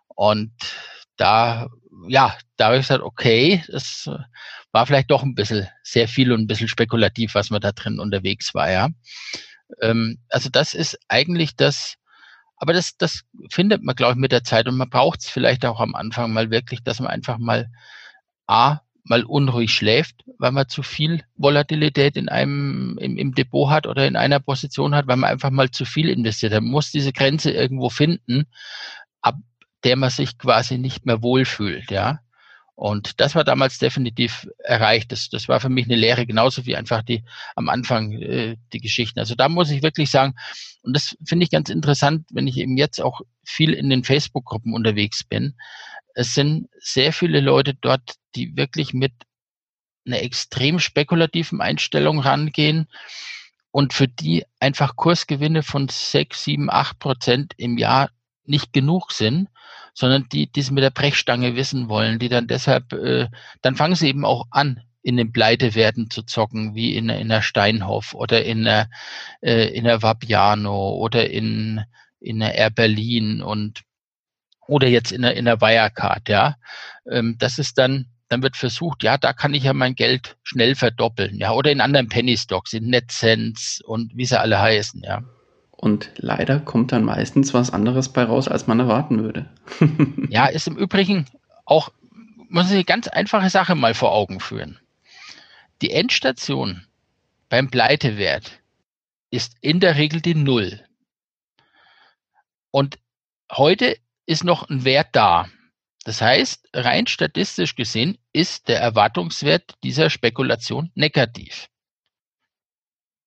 Und da, ja, da habe ich gesagt, okay, das war vielleicht doch ein bisschen sehr viel und ein bisschen spekulativ, was man da drin unterwegs war, ja. Ähm, also das ist eigentlich das, aber das, das findet man, glaube ich, mit der Zeit und man braucht es vielleicht auch am Anfang mal wirklich, dass man einfach mal A, mal unruhig schläft, weil man zu viel Volatilität in einem im, im, Depot hat oder in einer Position hat, weil man einfach mal zu viel investiert. Man muss diese Grenze irgendwo finden, ab der man sich quasi nicht mehr wohlfühlt, ja. Und das war damals definitiv erreicht. Das, das war für mich eine Lehre, genauso wie einfach die am Anfang äh, die Geschichten. Also da muss ich wirklich sagen, und das finde ich ganz interessant, wenn ich eben jetzt auch viel in den Facebook-Gruppen unterwegs bin. Es sind sehr viele Leute dort, die wirklich mit einer extrem spekulativen Einstellung rangehen und für die einfach Kursgewinne von sechs, sieben, acht Prozent im Jahr nicht genug sind, sondern die, die es mit der Brechstange wissen wollen, die dann deshalb, äh, dann fangen sie eben auch an, in den Pleitewerten zu zocken, wie in, in der Steinhoff oder in der, äh, in der Vapiano oder in, in der Air Berlin und oder jetzt in der, in der Wirecard, ja. Ähm, das ist dann, dann wird versucht, ja, da kann ich ja mein Geld schnell verdoppeln, ja, oder in anderen Penny Stocks, in NetSense und wie sie alle heißen, ja. Und leider kommt dann meistens was anderes bei raus, als man erwarten würde. ja, ist im Übrigen auch, muss ich eine ganz einfache Sache mal vor Augen führen. Die Endstation beim Pleitewert ist in der Regel die Null. Und heute ist noch ein Wert da. Das heißt, rein statistisch gesehen ist der Erwartungswert dieser Spekulation negativ.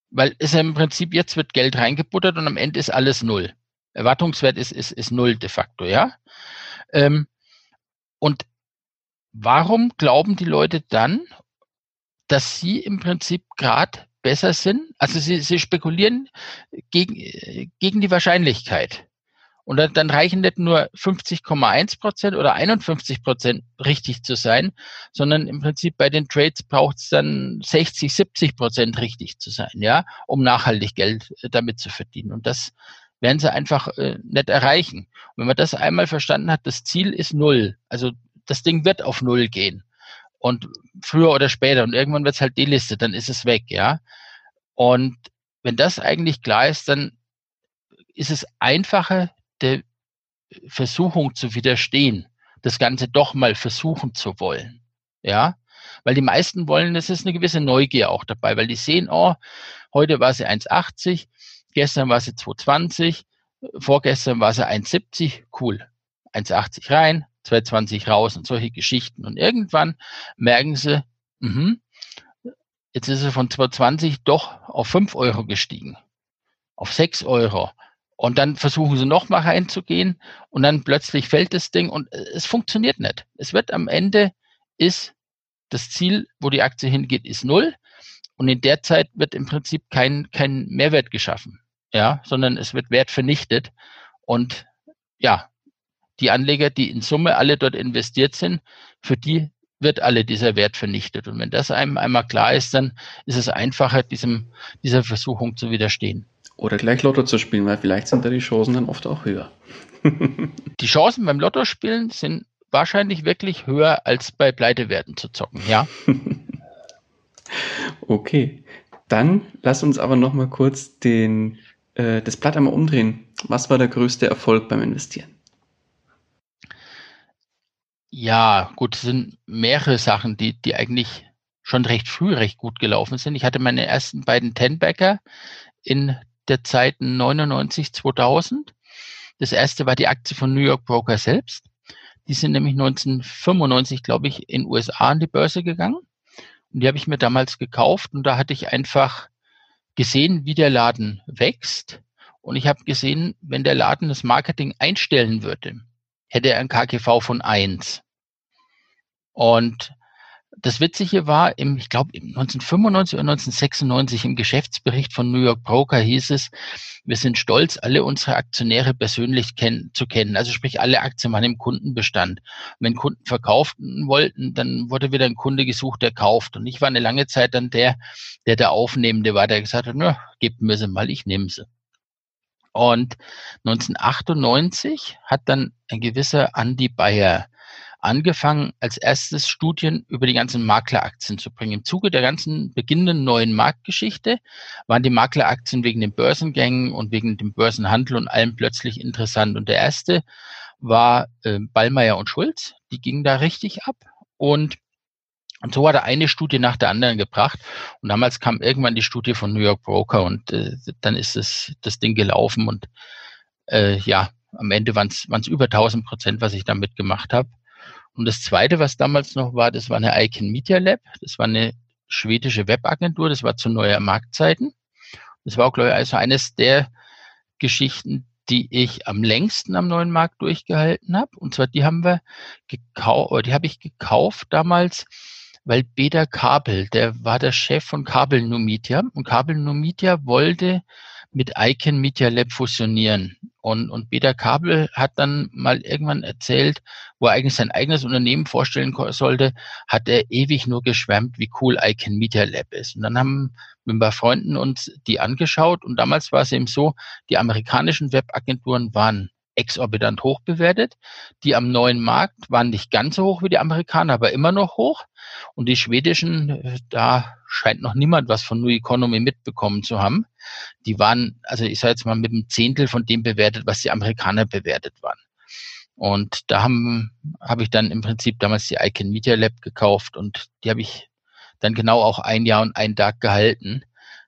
Weil es im Prinzip jetzt wird Geld reingebuttert und am Ende ist alles null. Erwartungswert ist, ist, ist null de facto, ja. Ähm, und warum glauben die Leute dann, dass sie im Prinzip gerade besser sind? Also sie, sie spekulieren gegen, gegen die Wahrscheinlichkeit. Und dann, dann reichen nicht nur 50,1 Prozent oder 51 Prozent richtig zu sein, sondern im Prinzip bei den Trades braucht es dann 60, 70 Prozent richtig zu sein, ja, um nachhaltig Geld äh, damit zu verdienen. Und das werden sie einfach äh, nicht erreichen. Und wenn man das einmal verstanden hat, das Ziel ist null. Also das Ding wird auf null gehen. Und früher oder später, und irgendwann wird es halt delistet, dann ist es weg, ja. Und wenn das eigentlich klar ist, dann ist es einfacher, der Versuchung zu widerstehen, das Ganze doch mal versuchen zu wollen. Ja, weil die meisten wollen, es ist eine gewisse Neugier auch dabei, weil die sehen, oh, heute war sie 1,80, gestern war sie 2,20, vorgestern war sie 1,70, cool, 1,80 rein, 2,20 raus und solche Geschichten. Und irgendwann merken sie, mh, jetzt ist sie von 2,20 doch auf 5 Euro gestiegen, auf 6 Euro, und dann versuchen sie nochmal reinzugehen und dann plötzlich fällt das Ding und äh, es funktioniert nicht. Es wird am Ende ist das Ziel, wo die Aktie hingeht, ist null. Und in der Zeit wird im Prinzip kein, kein Mehrwert geschaffen. Ja, sondern es wird Wert vernichtet. Und ja, die Anleger, die in Summe alle dort investiert sind, für die wird alle dieser Wert vernichtet. Und wenn das einem einmal klar ist, dann ist es einfacher, diesem, dieser Versuchung zu widerstehen. Oder gleich Lotto zu spielen, weil vielleicht sind da die Chancen dann oft auch höher. die Chancen beim Lotto spielen sind wahrscheinlich wirklich höher als bei Pleitewerten zu zocken, ja. okay. Dann lass uns aber noch mal kurz den, äh, das Blatt einmal umdrehen. Was war der größte Erfolg beim Investieren? Ja, gut, es sind mehrere Sachen, die, die eigentlich schon recht früh recht gut gelaufen sind. Ich hatte meine ersten beiden Tenbacker in der Zeiten 99, 2000. Das erste war die Aktie von New York Broker selbst. Die sind nämlich 1995, glaube ich, in USA an die Börse gegangen. Und die habe ich mir damals gekauft und da hatte ich einfach gesehen, wie der Laden wächst. Und ich habe gesehen, wenn der Laden das Marketing einstellen würde, hätte er ein KGV von eins. Und das Witzige war, im, ich glaube 1995 oder 1996 im Geschäftsbericht von New York Broker hieß es, wir sind stolz, alle unsere Aktionäre persönlich kenn zu kennen. Also sprich, alle Aktien waren im Kundenbestand. Und wenn Kunden verkaufen wollten, dann wurde wieder ein Kunde gesucht, der kauft. Und ich war eine lange Zeit dann der, der der Aufnehmende war, der gesagt hat, na, gebt mir sie mal, ich nehme sie. Und 1998 hat dann ein gewisser Andy Bayer angefangen, als erstes Studien über die ganzen Makleraktien zu bringen. Im Zuge der ganzen beginnenden neuen Marktgeschichte waren die Makleraktien wegen den Börsengängen und wegen dem Börsenhandel und allem plötzlich interessant. Und der erste war äh, Ballmeier und Schulz. Die gingen da richtig ab. Und und so hat er eine Studie nach der anderen gebracht. Und damals kam irgendwann die Studie von New York Broker und äh, dann ist es, das Ding gelaufen. Und äh, ja, am Ende waren es über 1000 Prozent, was ich damit gemacht habe. Und das Zweite, was damals noch war, das war eine Icon Media Lab. Das war eine schwedische Webagentur. Das war zu neuer Marktzeiten. Das war auch, glaube ich, also eines der Geschichten, die ich am längsten am neuen Markt durchgehalten habe. Und zwar die haben wir gekauft, die habe ich gekauft damals, weil Beda Kabel, der war der Chef von Kabel Numidia und Kabel Numidia wollte mit Icon Media Lab fusionieren. Und, und Peter Kabel hat dann mal irgendwann erzählt, wo er eigentlich sein eigenes Unternehmen vorstellen sollte, hat er ewig nur geschwärmt, wie cool Icon Media Lab ist. Und dann haben wir bei Freunden uns die angeschaut und damals war es eben so, die amerikanischen Webagenturen waren exorbitant hoch bewertet. Die am neuen Markt waren nicht ganz so hoch wie die Amerikaner, aber immer noch hoch. Und die schwedischen, da scheint noch niemand was von New Economy mitbekommen zu haben. Die waren, also ich sage jetzt mal, mit einem Zehntel von dem bewertet, was die Amerikaner bewertet waren. Und da habe ich dann im Prinzip damals die Icon Media Lab gekauft und die habe ich dann genau auch ein Jahr und einen Tag gehalten.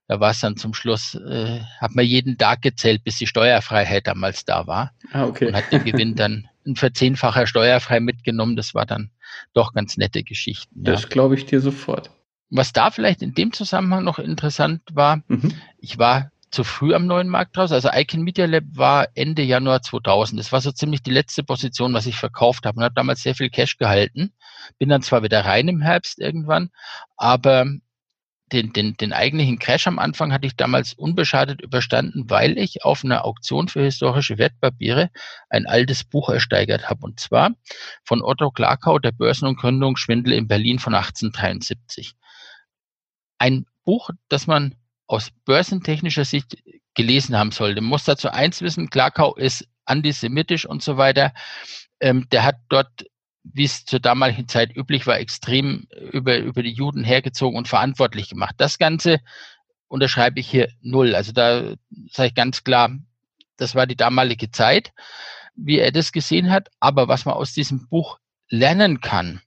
Da war es dann zum Schluss, äh, hat man jeden Tag gezählt, bis die Steuerfreiheit damals da war. Ah, okay. Und hat den Gewinn dann ein verzehnfacher steuerfrei mitgenommen. Das war dann doch ganz nette Geschichten. Das ja. glaube ich dir sofort. Was da vielleicht in dem Zusammenhang noch interessant war, mhm. ich war zu früh am neuen Markt raus. Also Icon Media Lab war Ende Januar 2000. Das war so ziemlich die letzte Position, was ich verkauft habe und habe damals sehr viel Cash gehalten. Bin dann zwar wieder rein im Herbst irgendwann, aber den, den, den eigentlichen Crash am Anfang hatte ich damals unbeschadet überstanden, weil ich auf einer Auktion für historische Wertpapiere ein altes Buch ersteigert habe. Und zwar von Otto Klarkau, der Börsen- und Gründungsschwindel in Berlin von 1873. Ein Buch, das man aus börsentechnischer Sicht gelesen haben sollte. Man muss dazu eins wissen, Klarkau ist antisemitisch und so weiter. Ähm, der hat dort wie es zur damaligen Zeit üblich war, extrem über, über die Juden hergezogen und verantwortlich gemacht. Das Ganze unterschreibe ich hier null. Also da sage ich ganz klar, das war die damalige Zeit, wie er das gesehen hat. Aber was man aus diesem Buch lernen kann,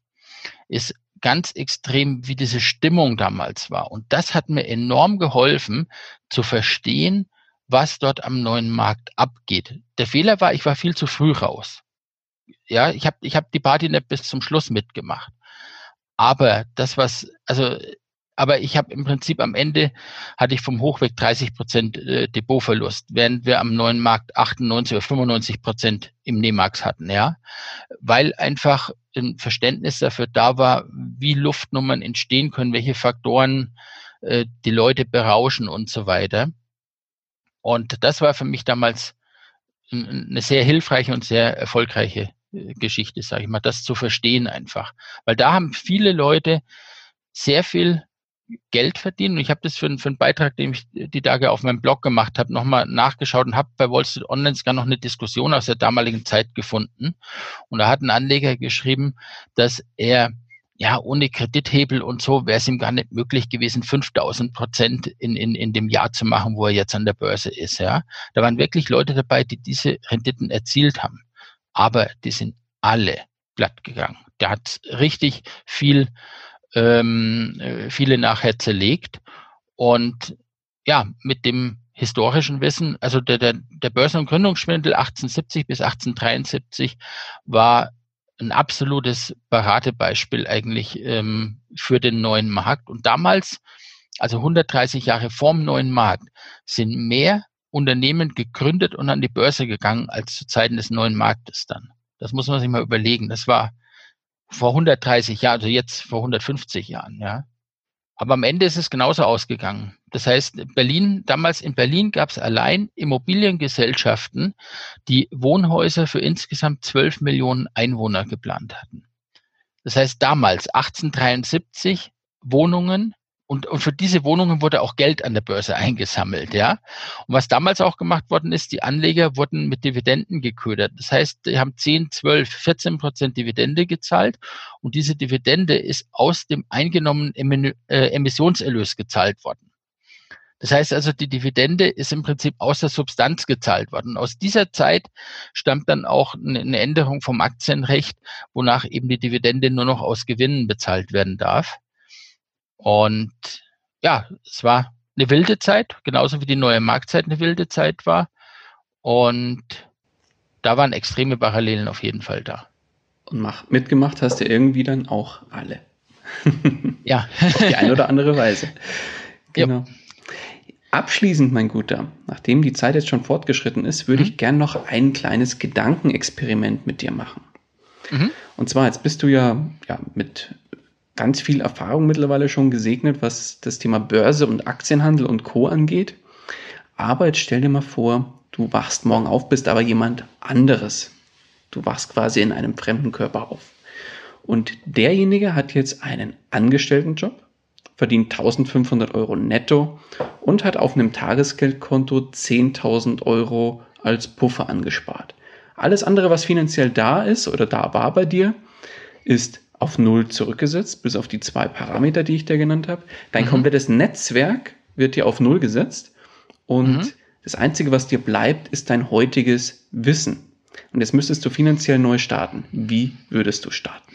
ist ganz extrem, wie diese Stimmung damals war. Und das hat mir enorm geholfen zu verstehen, was dort am neuen Markt abgeht. Der Fehler war, ich war viel zu früh raus. Ja, ich habe ich hab die Party nicht bis zum Schluss mitgemacht. Aber das, was, also, aber ich habe im Prinzip am Ende hatte ich vom Hochweg 30 Prozent äh, Depotverlust, während wir am neuen Markt 98 oder 95 Prozent im Nemax hatten, ja, weil einfach ein Verständnis dafür da war, wie Luftnummern entstehen können, welche Faktoren äh, die Leute berauschen und so weiter. Und das war für mich damals eine sehr hilfreiche und sehr erfolgreiche Geschichte, sage ich mal, das zu verstehen einfach. Weil da haben viele Leute sehr viel Geld verdient. Und ich habe das für, für einen Beitrag, den ich die Tage auf meinem Blog gemacht habe, nochmal nachgeschaut und habe bei Wall Street Online sogar noch eine Diskussion aus der damaligen Zeit gefunden. Und da hat ein Anleger geschrieben, dass er ja, ohne Kredithebel und so wäre es ihm gar nicht möglich gewesen, 5000 Prozent in, in, in dem Jahr zu machen, wo er jetzt an der Börse ist. Ja, da waren wirklich Leute dabei, die diese Renditen erzielt haben aber die sind alle glatt gegangen. Der hat richtig viel, ähm, äh, viele nachher zerlegt und ja, mit dem historischen Wissen, also der, der, der Börsen- und Gründungsschwindel 1870 bis 1873 war ein absolutes Paradebeispiel eigentlich ähm, für den neuen Markt. Und damals, also 130 Jahre vorm neuen Markt, sind mehr Unternehmen gegründet und an die Börse gegangen als zu Zeiten des neuen Marktes dann. Das muss man sich mal überlegen. Das war vor 130 Jahren, also jetzt vor 150 Jahren, ja. Aber am Ende ist es genauso ausgegangen. Das heißt, Berlin, damals in Berlin gab es allein Immobiliengesellschaften, die Wohnhäuser für insgesamt 12 Millionen Einwohner geplant hatten. Das heißt, damals, 1873, Wohnungen und, und für diese Wohnungen wurde auch Geld an der Börse eingesammelt, ja. Und was damals auch gemacht worden ist, die Anleger wurden mit Dividenden geködert. Das heißt, die haben 10, 12, 14 Prozent Dividende gezahlt und diese Dividende ist aus dem eingenommenen äh, Emissionserlös gezahlt worden. Das heißt also, die Dividende ist im Prinzip aus der Substanz gezahlt worden. Aus dieser Zeit stammt dann auch eine Änderung vom Aktienrecht, wonach eben die Dividende nur noch aus Gewinnen bezahlt werden darf. Und ja, es war eine wilde Zeit, genauso wie die neue Marktzeit eine wilde Zeit war. Und da waren extreme Parallelen auf jeden Fall da. Und mach, mitgemacht hast du irgendwie dann auch alle. ja. auf die eine oder andere Weise. Genau. Ja. Abschließend, mein Guter, nachdem die Zeit jetzt schon fortgeschritten ist, würde mhm. ich gern noch ein kleines Gedankenexperiment mit dir machen. Mhm. Und zwar, jetzt bist du ja, ja mit ganz viel Erfahrung mittlerweile schon gesegnet, was das Thema Börse und Aktienhandel und Co. angeht. Aber jetzt stell dir mal vor, du wachst morgen auf, bist aber jemand anderes. Du wachst quasi in einem fremden Körper auf. Und derjenige hat jetzt einen Angestelltenjob, verdient 1500 Euro netto und hat auf einem Tagesgeldkonto 10.000 Euro als Puffer angespart. Alles andere, was finanziell da ist oder da war bei dir, ist auf Null zurückgesetzt, bis auf die zwei Parameter, die ich dir genannt habe. Dein mhm. komplettes Netzwerk wird dir auf Null gesetzt und mhm. das Einzige, was dir bleibt, ist dein heutiges Wissen. Und jetzt müsstest du finanziell neu starten. Wie würdest du starten?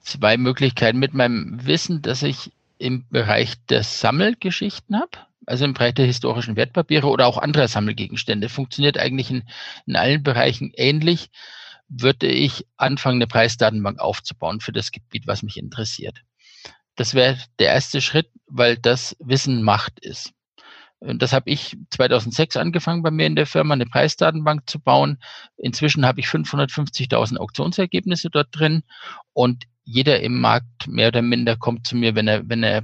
Zwei Möglichkeiten. Mit meinem Wissen, das ich im Bereich der Sammelgeschichten habe, also im Bereich der historischen Wertpapiere oder auch anderer Sammelgegenstände, funktioniert eigentlich in, in allen Bereichen ähnlich, würde ich anfangen, eine Preisdatenbank aufzubauen für das Gebiet, was mich interessiert. Das wäre der erste Schritt, weil das Wissen Macht ist. Das habe ich 2006 angefangen bei mir in der Firma, eine Preisdatenbank zu bauen. Inzwischen habe ich 550.000 Auktionsergebnisse dort drin und jeder im Markt mehr oder minder kommt zu mir, wenn er, wenn er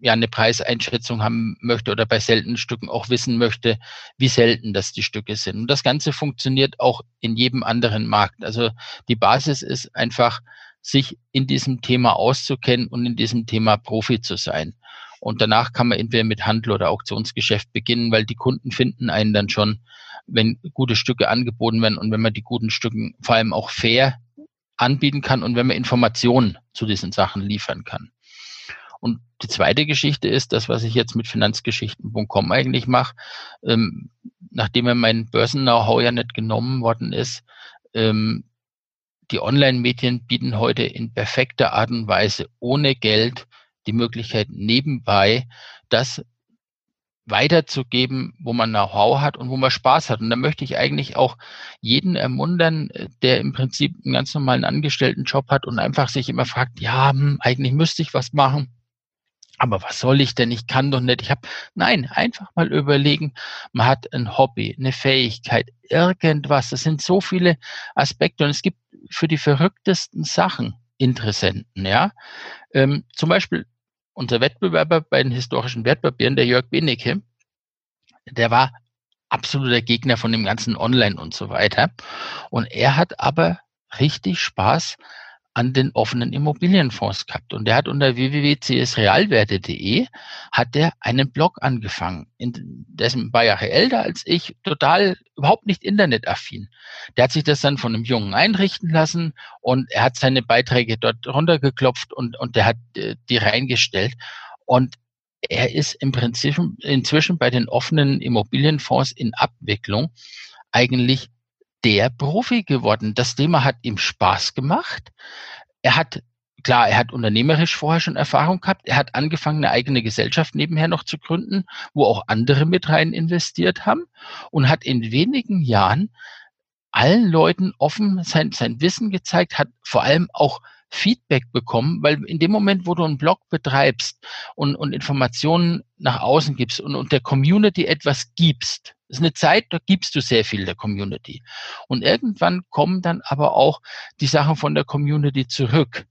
ja eine Preiseinschätzung haben möchte oder bei seltenen Stücken auch wissen möchte, wie selten das die Stücke sind. Und das Ganze funktioniert auch in jedem anderen Markt. Also die Basis ist einfach, sich in diesem Thema auszukennen und in diesem Thema Profi zu sein. Und danach kann man entweder mit Handel oder Auktionsgeschäft beginnen, weil die Kunden finden einen dann schon, wenn gute Stücke angeboten werden und wenn man die guten Stücken vor allem auch fair anbieten kann und wenn man Informationen zu diesen Sachen liefern kann. Die zweite Geschichte ist das, was ich jetzt mit Finanzgeschichten.com eigentlich mache. Ähm, nachdem mir mein Börsen-Know-how ja nicht genommen worden ist, ähm, die Online-Medien bieten heute in perfekter Art und Weise ohne Geld die Möglichkeit nebenbei das weiterzugeben, wo man Know-how hat und wo man Spaß hat. Und da möchte ich eigentlich auch jeden ermuntern, der im Prinzip einen ganz normalen Angestelltenjob hat und einfach sich immer fragt, ja, hm, eigentlich müsste ich was machen. Aber was soll ich denn? Ich kann doch nicht. Ich habe nein, einfach mal überlegen. Man hat ein Hobby, eine Fähigkeit, irgendwas. Das sind so viele Aspekte und es gibt für die verrücktesten Sachen Interessenten. Ja, ähm, zum Beispiel unser Wettbewerber bei den historischen Wertpapieren, der Jörg Benecke, der war absoluter Gegner von dem ganzen Online und so weiter. Und er hat aber richtig Spaß an den offenen Immobilienfonds gehabt. Und er hat unter www.csrealwerte.de hat er einen Blog angefangen. In, der ist ein älter als ich, total überhaupt nicht internetaffin. Der hat sich das dann von einem Jungen einrichten lassen und er hat seine Beiträge dort runtergeklopft und, und der hat äh, die reingestellt. Und er ist im Prinzip inzwischen bei den offenen Immobilienfonds in Abwicklung eigentlich der Profi geworden. Das Thema hat ihm Spaß gemacht. Er hat klar, er hat unternehmerisch vorher schon Erfahrung gehabt. Er hat angefangen, eine eigene Gesellschaft nebenher noch zu gründen, wo auch andere mit rein investiert haben und hat in wenigen Jahren allen Leuten offen sein, sein Wissen gezeigt, hat vor allem auch Feedback bekommen, weil in dem Moment, wo du einen Blog betreibst und, und Informationen nach außen gibst und, und der Community etwas gibst, ist eine Zeit, da gibst du sehr viel der Community. Und irgendwann kommen dann aber auch die Sachen von der Community zurück,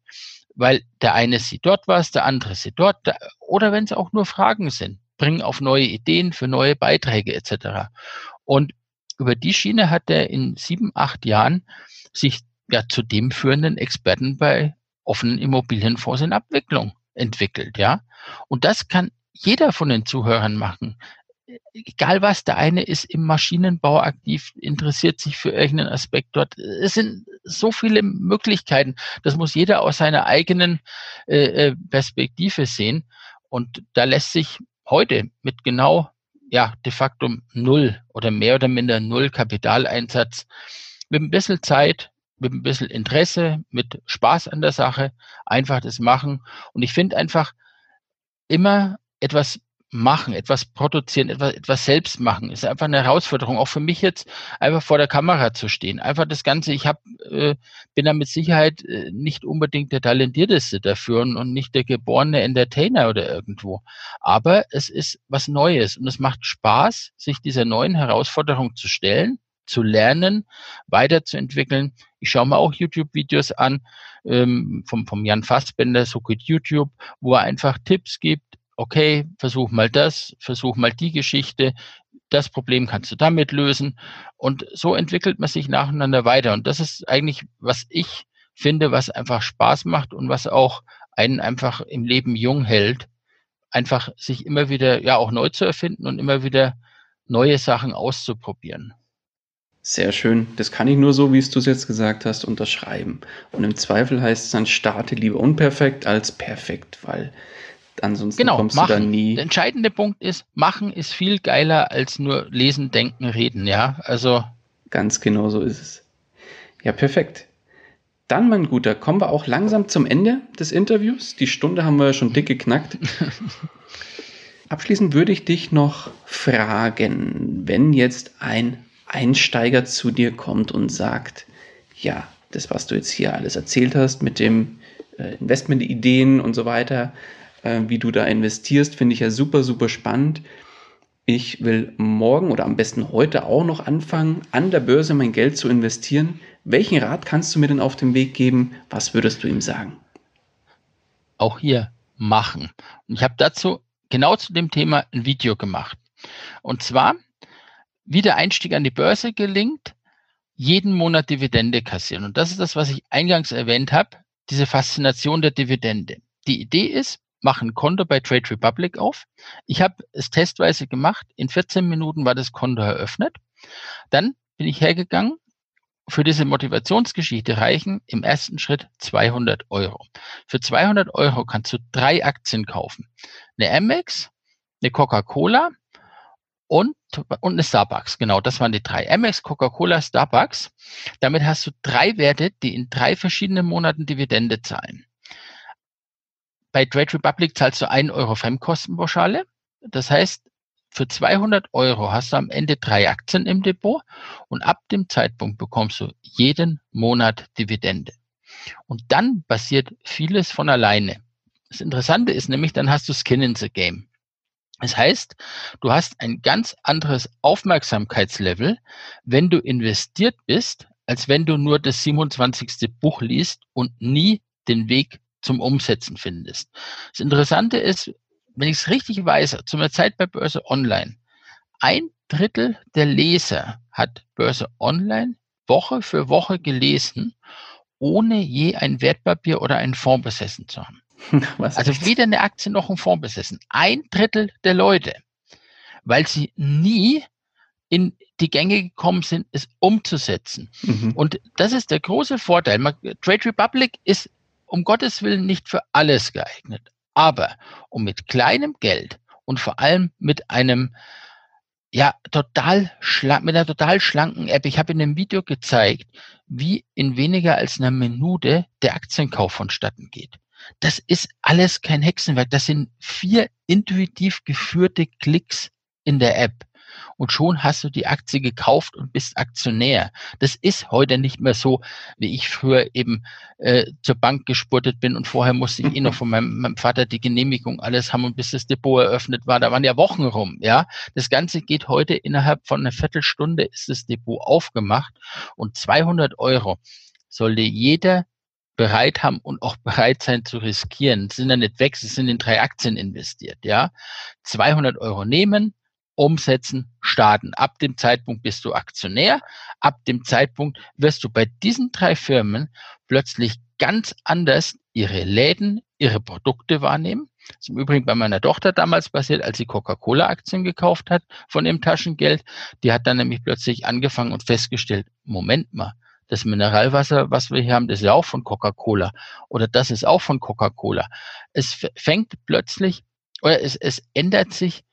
weil der eine sieht dort was, der andere sieht dort, oder wenn es auch nur Fragen sind, bringen auf neue Ideen für neue Beiträge etc. Und über die Schiene hat er in sieben, acht Jahren sich ja zu dem führenden Experten bei offenen Immobilienfonds in Abwicklung entwickelt, ja. Und das kann jeder von den Zuhörern machen. Egal was, der eine ist im Maschinenbau aktiv, interessiert sich für irgendeinen Aspekt dort. Es sind so viele Möglichkeiten. Das muss jeder aus seiner eigenen äh, äh Perspektive sehen. Und da lässt sich heute mit genau, ja, de facto null oder mehr oder minder null Kapitaleinsatz mit ein bisschen Zeit, mit ein bisschen Interesse, mit Spaß an der Sache, einfach das machen. Und ich finde einfach immer etwas machen, etwas produzieren, etwas, etwas selbst machen, ist einfach eine Herausforderung. Auch für mich jetzt einfach vor der Kamera zu stehen. Einfach das Ganze, ich hab, äh, bin da mit Sicherheit äh, nicht unbedingt der Talentierteste dafür und, und nicht der geborene Entertainer oder irgendwo. Aber es ist was Neues und es macht Spaß, sich dieser neuen Herausforderung zu stellen zu lernen, weiterzuentwickeln. Ich schaue mir auch YouTube-Videos an ähm, vom, vom Jan Fassbender, so gut YouTube, wo er einfach Tipps gibt. Okay, versuch mal das, versuch mal die Geschichte. Das Problem kannst du damit lösen. Und so entwickelt man sich nacheinander weiter. Und das ist eigentlich, was ich finde, was einfach Spaß macht und was auch einen einfach im Leben jung hält. Einfach sich immer wieder, ja, auch neu zu erfinden und immer wieder neue Sachen auszuprobieren. Sehr schön. Das kann ich nur so, wie du es jetzt gesagt hast, unterschreiben. Und im Zweifel heißt es dann, starte lieber unperfekt als perfekt, weil ansonsten genau, kommst machen. du dann nie. Der entscheidende Punkt ist, machen ist viel geiler als nur lesen, denken, reden, ja. Also. Ganz genau so ist es. Ja, perfekt. Dann, mein Guter, kommen wir auch langsam zum Ende des Interviews. Die Stunde haben wir schon dick geknackt. Abschließend würde ich dich noch fragen, wenn jetzt ein Einsteiger zu dir kommt und sagt, ja, das, was du jetzt hier alles erzählt hast mit dem äh, Investmentideen und so weiter, äh, wie du da investierst, finde ich ja super, super spannend. Ich will morgen oder am besten heute auch noch anfangen, an der Börse mein Geld zu investieren. Welchen Rat kannst du mir denn auf den Weg geben? Was würdest du ihm sagen? Auch hier machen. Und ich habe dazu genau zu dem Thema ein Video gemacht. Und zwar, wie der Einstieg an die Börse gelingt, jeden Monat Dividende kassieren. Und das ist das, was ich eingangs erwähnt habe, diese Faszination der Dividende. Die Idee ist, mach ein Konto bei Trade Republic auf. Ich habe es testweise gemacht. In 14 Minuten war das Konto eröffnet. Dann bin ich hergegangen, für diese Motivationsgeschichte reichen im ersten Schritt 200 Euro. Für 200 Euro kannst du drei Aktien kaufen. Eine Amex, eine Coca-Cola und, und eine Starbucks. Genau, das waren die drei. Amex, Coca-Cola, Starbucks. Damit hast du drei Werte, die in drei verschiedenen Monaten Dividende zahlen. Bei Trade Republic zahlst du 1 Euro Fremdkostenpauschale. Das heißt, für 200 Euro hast du am Ende drei Aktien im Depot und ab dem Zeitpunkt bekommst du jeden Monat Dividende. Und dann passiert vieles von alleine. Das Interessante ist nämlich, dann hast du Skin in the Game. Das heißt, du hast ein ganz anderes Aufmerksamkeitslevel, wenn du investiert bist, als wenn du nur das 27. Buch liest und nie den Weg zum Umsetzen findest. Das Interessante ist, wenn ich es richtig weiß, zum Zeit bei Börse Online, ein Drittel der Leser hat Börse Online Woche für Woche gelesen, ohne je ein Wertpapier oder einen Fonds besessen zu haben. Was also weder eine Aktie noch ein Fonds besessen. Ein Drittel der Leute, weil sie nie in die Gänge gekommen sind, es umzusetzen. Mhm. Und das ist der große Vorteil. Trade Republic ist um Gottes Willen nicht für alles geeignet. Aber um mit kleinem Geld und vor allem mit einem ja, total schlank, mit einer total schlanken App. Ich habe in dem Video gezeigt, wie in weniger als einer Minute der Aktienkauf vonstatten geht. Das ist alles kein Hexenwerk. Das sind vier intuitiv geführte Klicks in der App und schon hast du die Aktie gekauft und bist Aktionär. Das ist heute nicht mehr so, wie ich früher eben äh, zur Bank gespurtet bin und vorher musste ich eh noch von meinem, meinem Vater die Genehmigung alles haben und bis das Depot eröffnet war, da waren ja Wochen rum, ja. Das Ganze geht heute innerhalb von einer Viertelstunde ist das Depot aufgemacht und 200 Euro sollte jeder bereit haben und auch bereit sein zu riskieren. Das sind ja nicht weg, sie sind in drei Aktien investiert, ja. 200 Euro nehmen, umsetzen, starten. Ab dem Zeitpunkt bist du Aktionär. Ab dem Zeitpunkt wirst du bei diesen drei Firmen plötzlich ganz anders ihre Läden, ihre Produkte wahrnehmen. Das ist im Übrigen bei meiner Tochter damals passiert, als sie Coca-Cola-Aktien gekauft hat von dem Taschengeld. Die hat dann nämlich plötzlich angefangen und festgestellt, Moment mal, das Mineralwasser, was wir hier haben, das ist ja auch von Coca-Cola. Oder das ist auch von Coca-Cola. Es fängt plötzlich, oder es, es ändert sich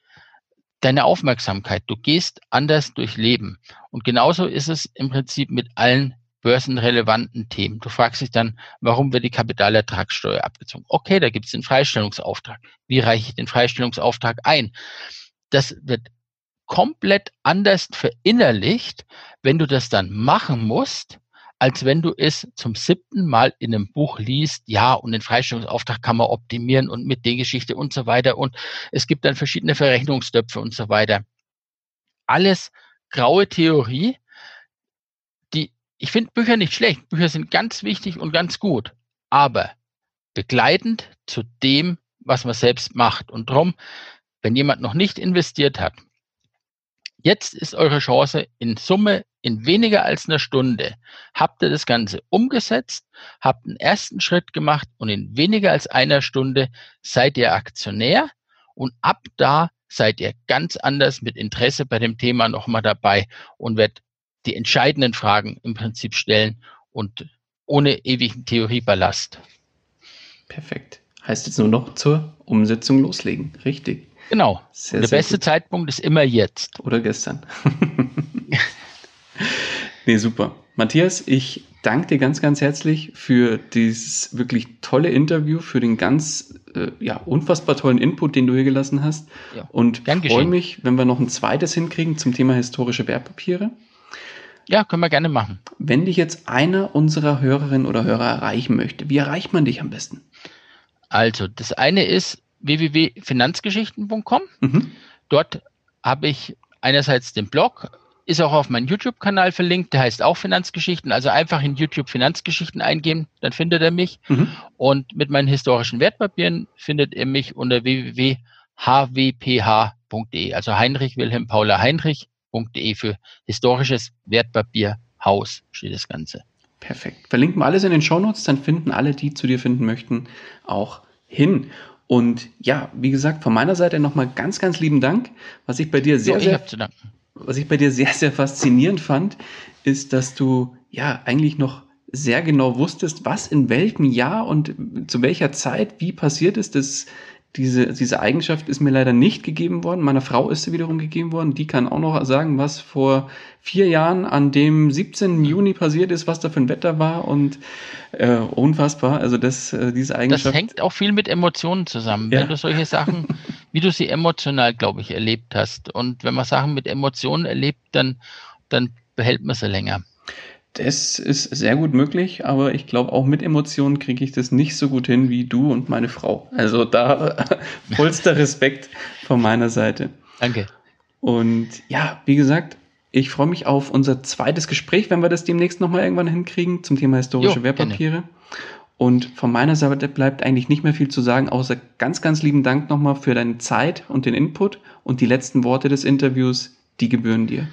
deine Aufmerksamkeit. Du gehst anders durch Leben. Und genauso ist es im Prinzip mit allen börsenrelevanten Themen. Du fragst dich dann, warum wird die Kapitalertragssteuer abgezogen? Okay, da gibt es den Freistellungsauftrag. Wie reiche ich den Freistellungsauftrag ein? Das wird komplett anders verinnerlicht, wenn du das dann machen musst, als wenn du es zum siebten Mal in einem Buch liest, ja, und den Freistellungsauftrag kann man optimieren und mit der Geschichte und so weiter. Und es gibt dann verschiedene Verrechnungstöpfe und so weiter. Alles graue Theorie, die, ich finde Bücher nicht schlecht. Bücher sind ganz wichtig und ganz gut. Aber begleitend zu dem, was man selbst macht. Und darum, wenn jemand noch nicht investiert hat, Jetzt ist eure Chance in Summe in weniger als einer Stunde habt ihr das Ganze umgesetzt, habt einen ersten Schritt gemacht und in weniger als einer Stunde seid ihr Aktionär und ab da seid ihr ganz anders mit Interesse bei dem Thema nochmal dabei und werdet die entscheidenden Fragen im Prinzip stellen und ohne ewigen Theorieballast. Perfekt. Heißt jetzt nur noch zur Umsetzung loslegen. Richtig. Genau. Sehr, der sehr beste gut. Zeitpunkt ist immer jetzt. Oder gestern. nee, super. Matthias, ich danke dir ganz, ganz herzlich für dieses wirklich tolle Interview, für den ganz äh, ja, unfassbar tollen Input, den du hier gelassen hast. Ja, und freue mich, wenn wir noch ein zweites hinkriegen zum Thema historische Wertpapiere. Ja, können wir gerne machen. Wenn dich jetzt einer unserer Hörerinnen oder Hörer erreichen möchte, wie erreicht man dich am besten? Also, das eine ist www.finanzgeschichten.com. Mhm. Dort habe ich einerseits den Blog, ist auch auf meinem YouTube-Kanal verlinkt, der heißt auch Finanzgeschichten. Also einfach in YouTube Finanzgeschichten eingeben, dann findet er mich. Mhm. Und mit meinen historischen Wertpapieren findet ihr mich unter www.hwph.de, also Heinrich Wilhelm Paula Heinrich.de für historisches Wertpapierhaus steht das Ganze. Perfekt. Verlinken wir alles in den Shownotes, dann finden alle, die zu dir finden möchten, auch hin. Und ja, wie gesagt, von meiner Seite nochmal ganz, ganz lieben Dank. Was ich bei dir sehr, so, sehr, was ich bei dir sehr, sehr faszinierend fand, ist, dass du ja eigentlich noch sehr genau wusstest, was in welchem Jahr und zu welcher Zeit wie passiert ist. Das diese, diese Eigenschaft ist mir leider nicht gegeben worden. Meiner Frau ist sie wiederum gegeben worden. Die kann auch noch sagen, was vor vier Jahren an dem 17. Juni passiert ist, was da für ein Wetter war und äh, unfassbar. Also das, äh, diese Eigenschaft. Das hängt auch viel mit Emotionen zusammen. Ja. Wenn du solche Sachen, wie du sie emotional, glaube ich, erlebt hast. Und wenn man Sachen mit Emotionen erlebt, dann, dann behält man sie länger. Das ist sehr gut möglich, aber ich glaube, auch mit Emotionen kriege ich das nicht so gut hin wie du und meine Frau. Also da vollster Respekt von meiner Seite. Danke. Und ja, wie gesagt, ich freue mich auf unser zweites Gespräch, wenn wir das demnächst nochmal irgendwann hinkriegen zum Thema historische jo, Wertpapiere. Gerne. Und von meiner Seite bleibt eigentlich nicht mehr viel zu sagen, außer ganz, ganz lieben Dank nochmal für deine Zeit und den Input und die letzten Worte des Interviews, die gebühren dir.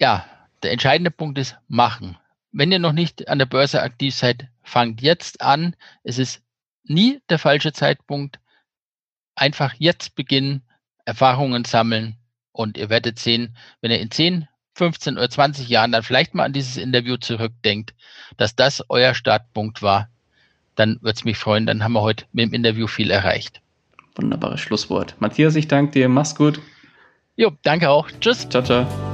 Ja, der entscheidende Punkt ist machen. Wenn ihr noch nicht an der Börse aktiv seid, fangt jetzt an. Es ist nie der falsche Zeitpunkt. Einfach jetzt beginnen, Erfahrungen sammeln und ihr werdet sehen, wenn ihr in 10, 15 oder 20 Jahren dann vielleicht mal an dieses Interview zurückdenkt, dass das euer Startpunkt war, dann würde es mich freuen. Dann haben wir heute mit dem Interview viel erreicht. Wunderbares Schlusswort. Matthias, ich danke dir. Mach's gut. Jo, danke auch. Tschüss. Ciao, ciao.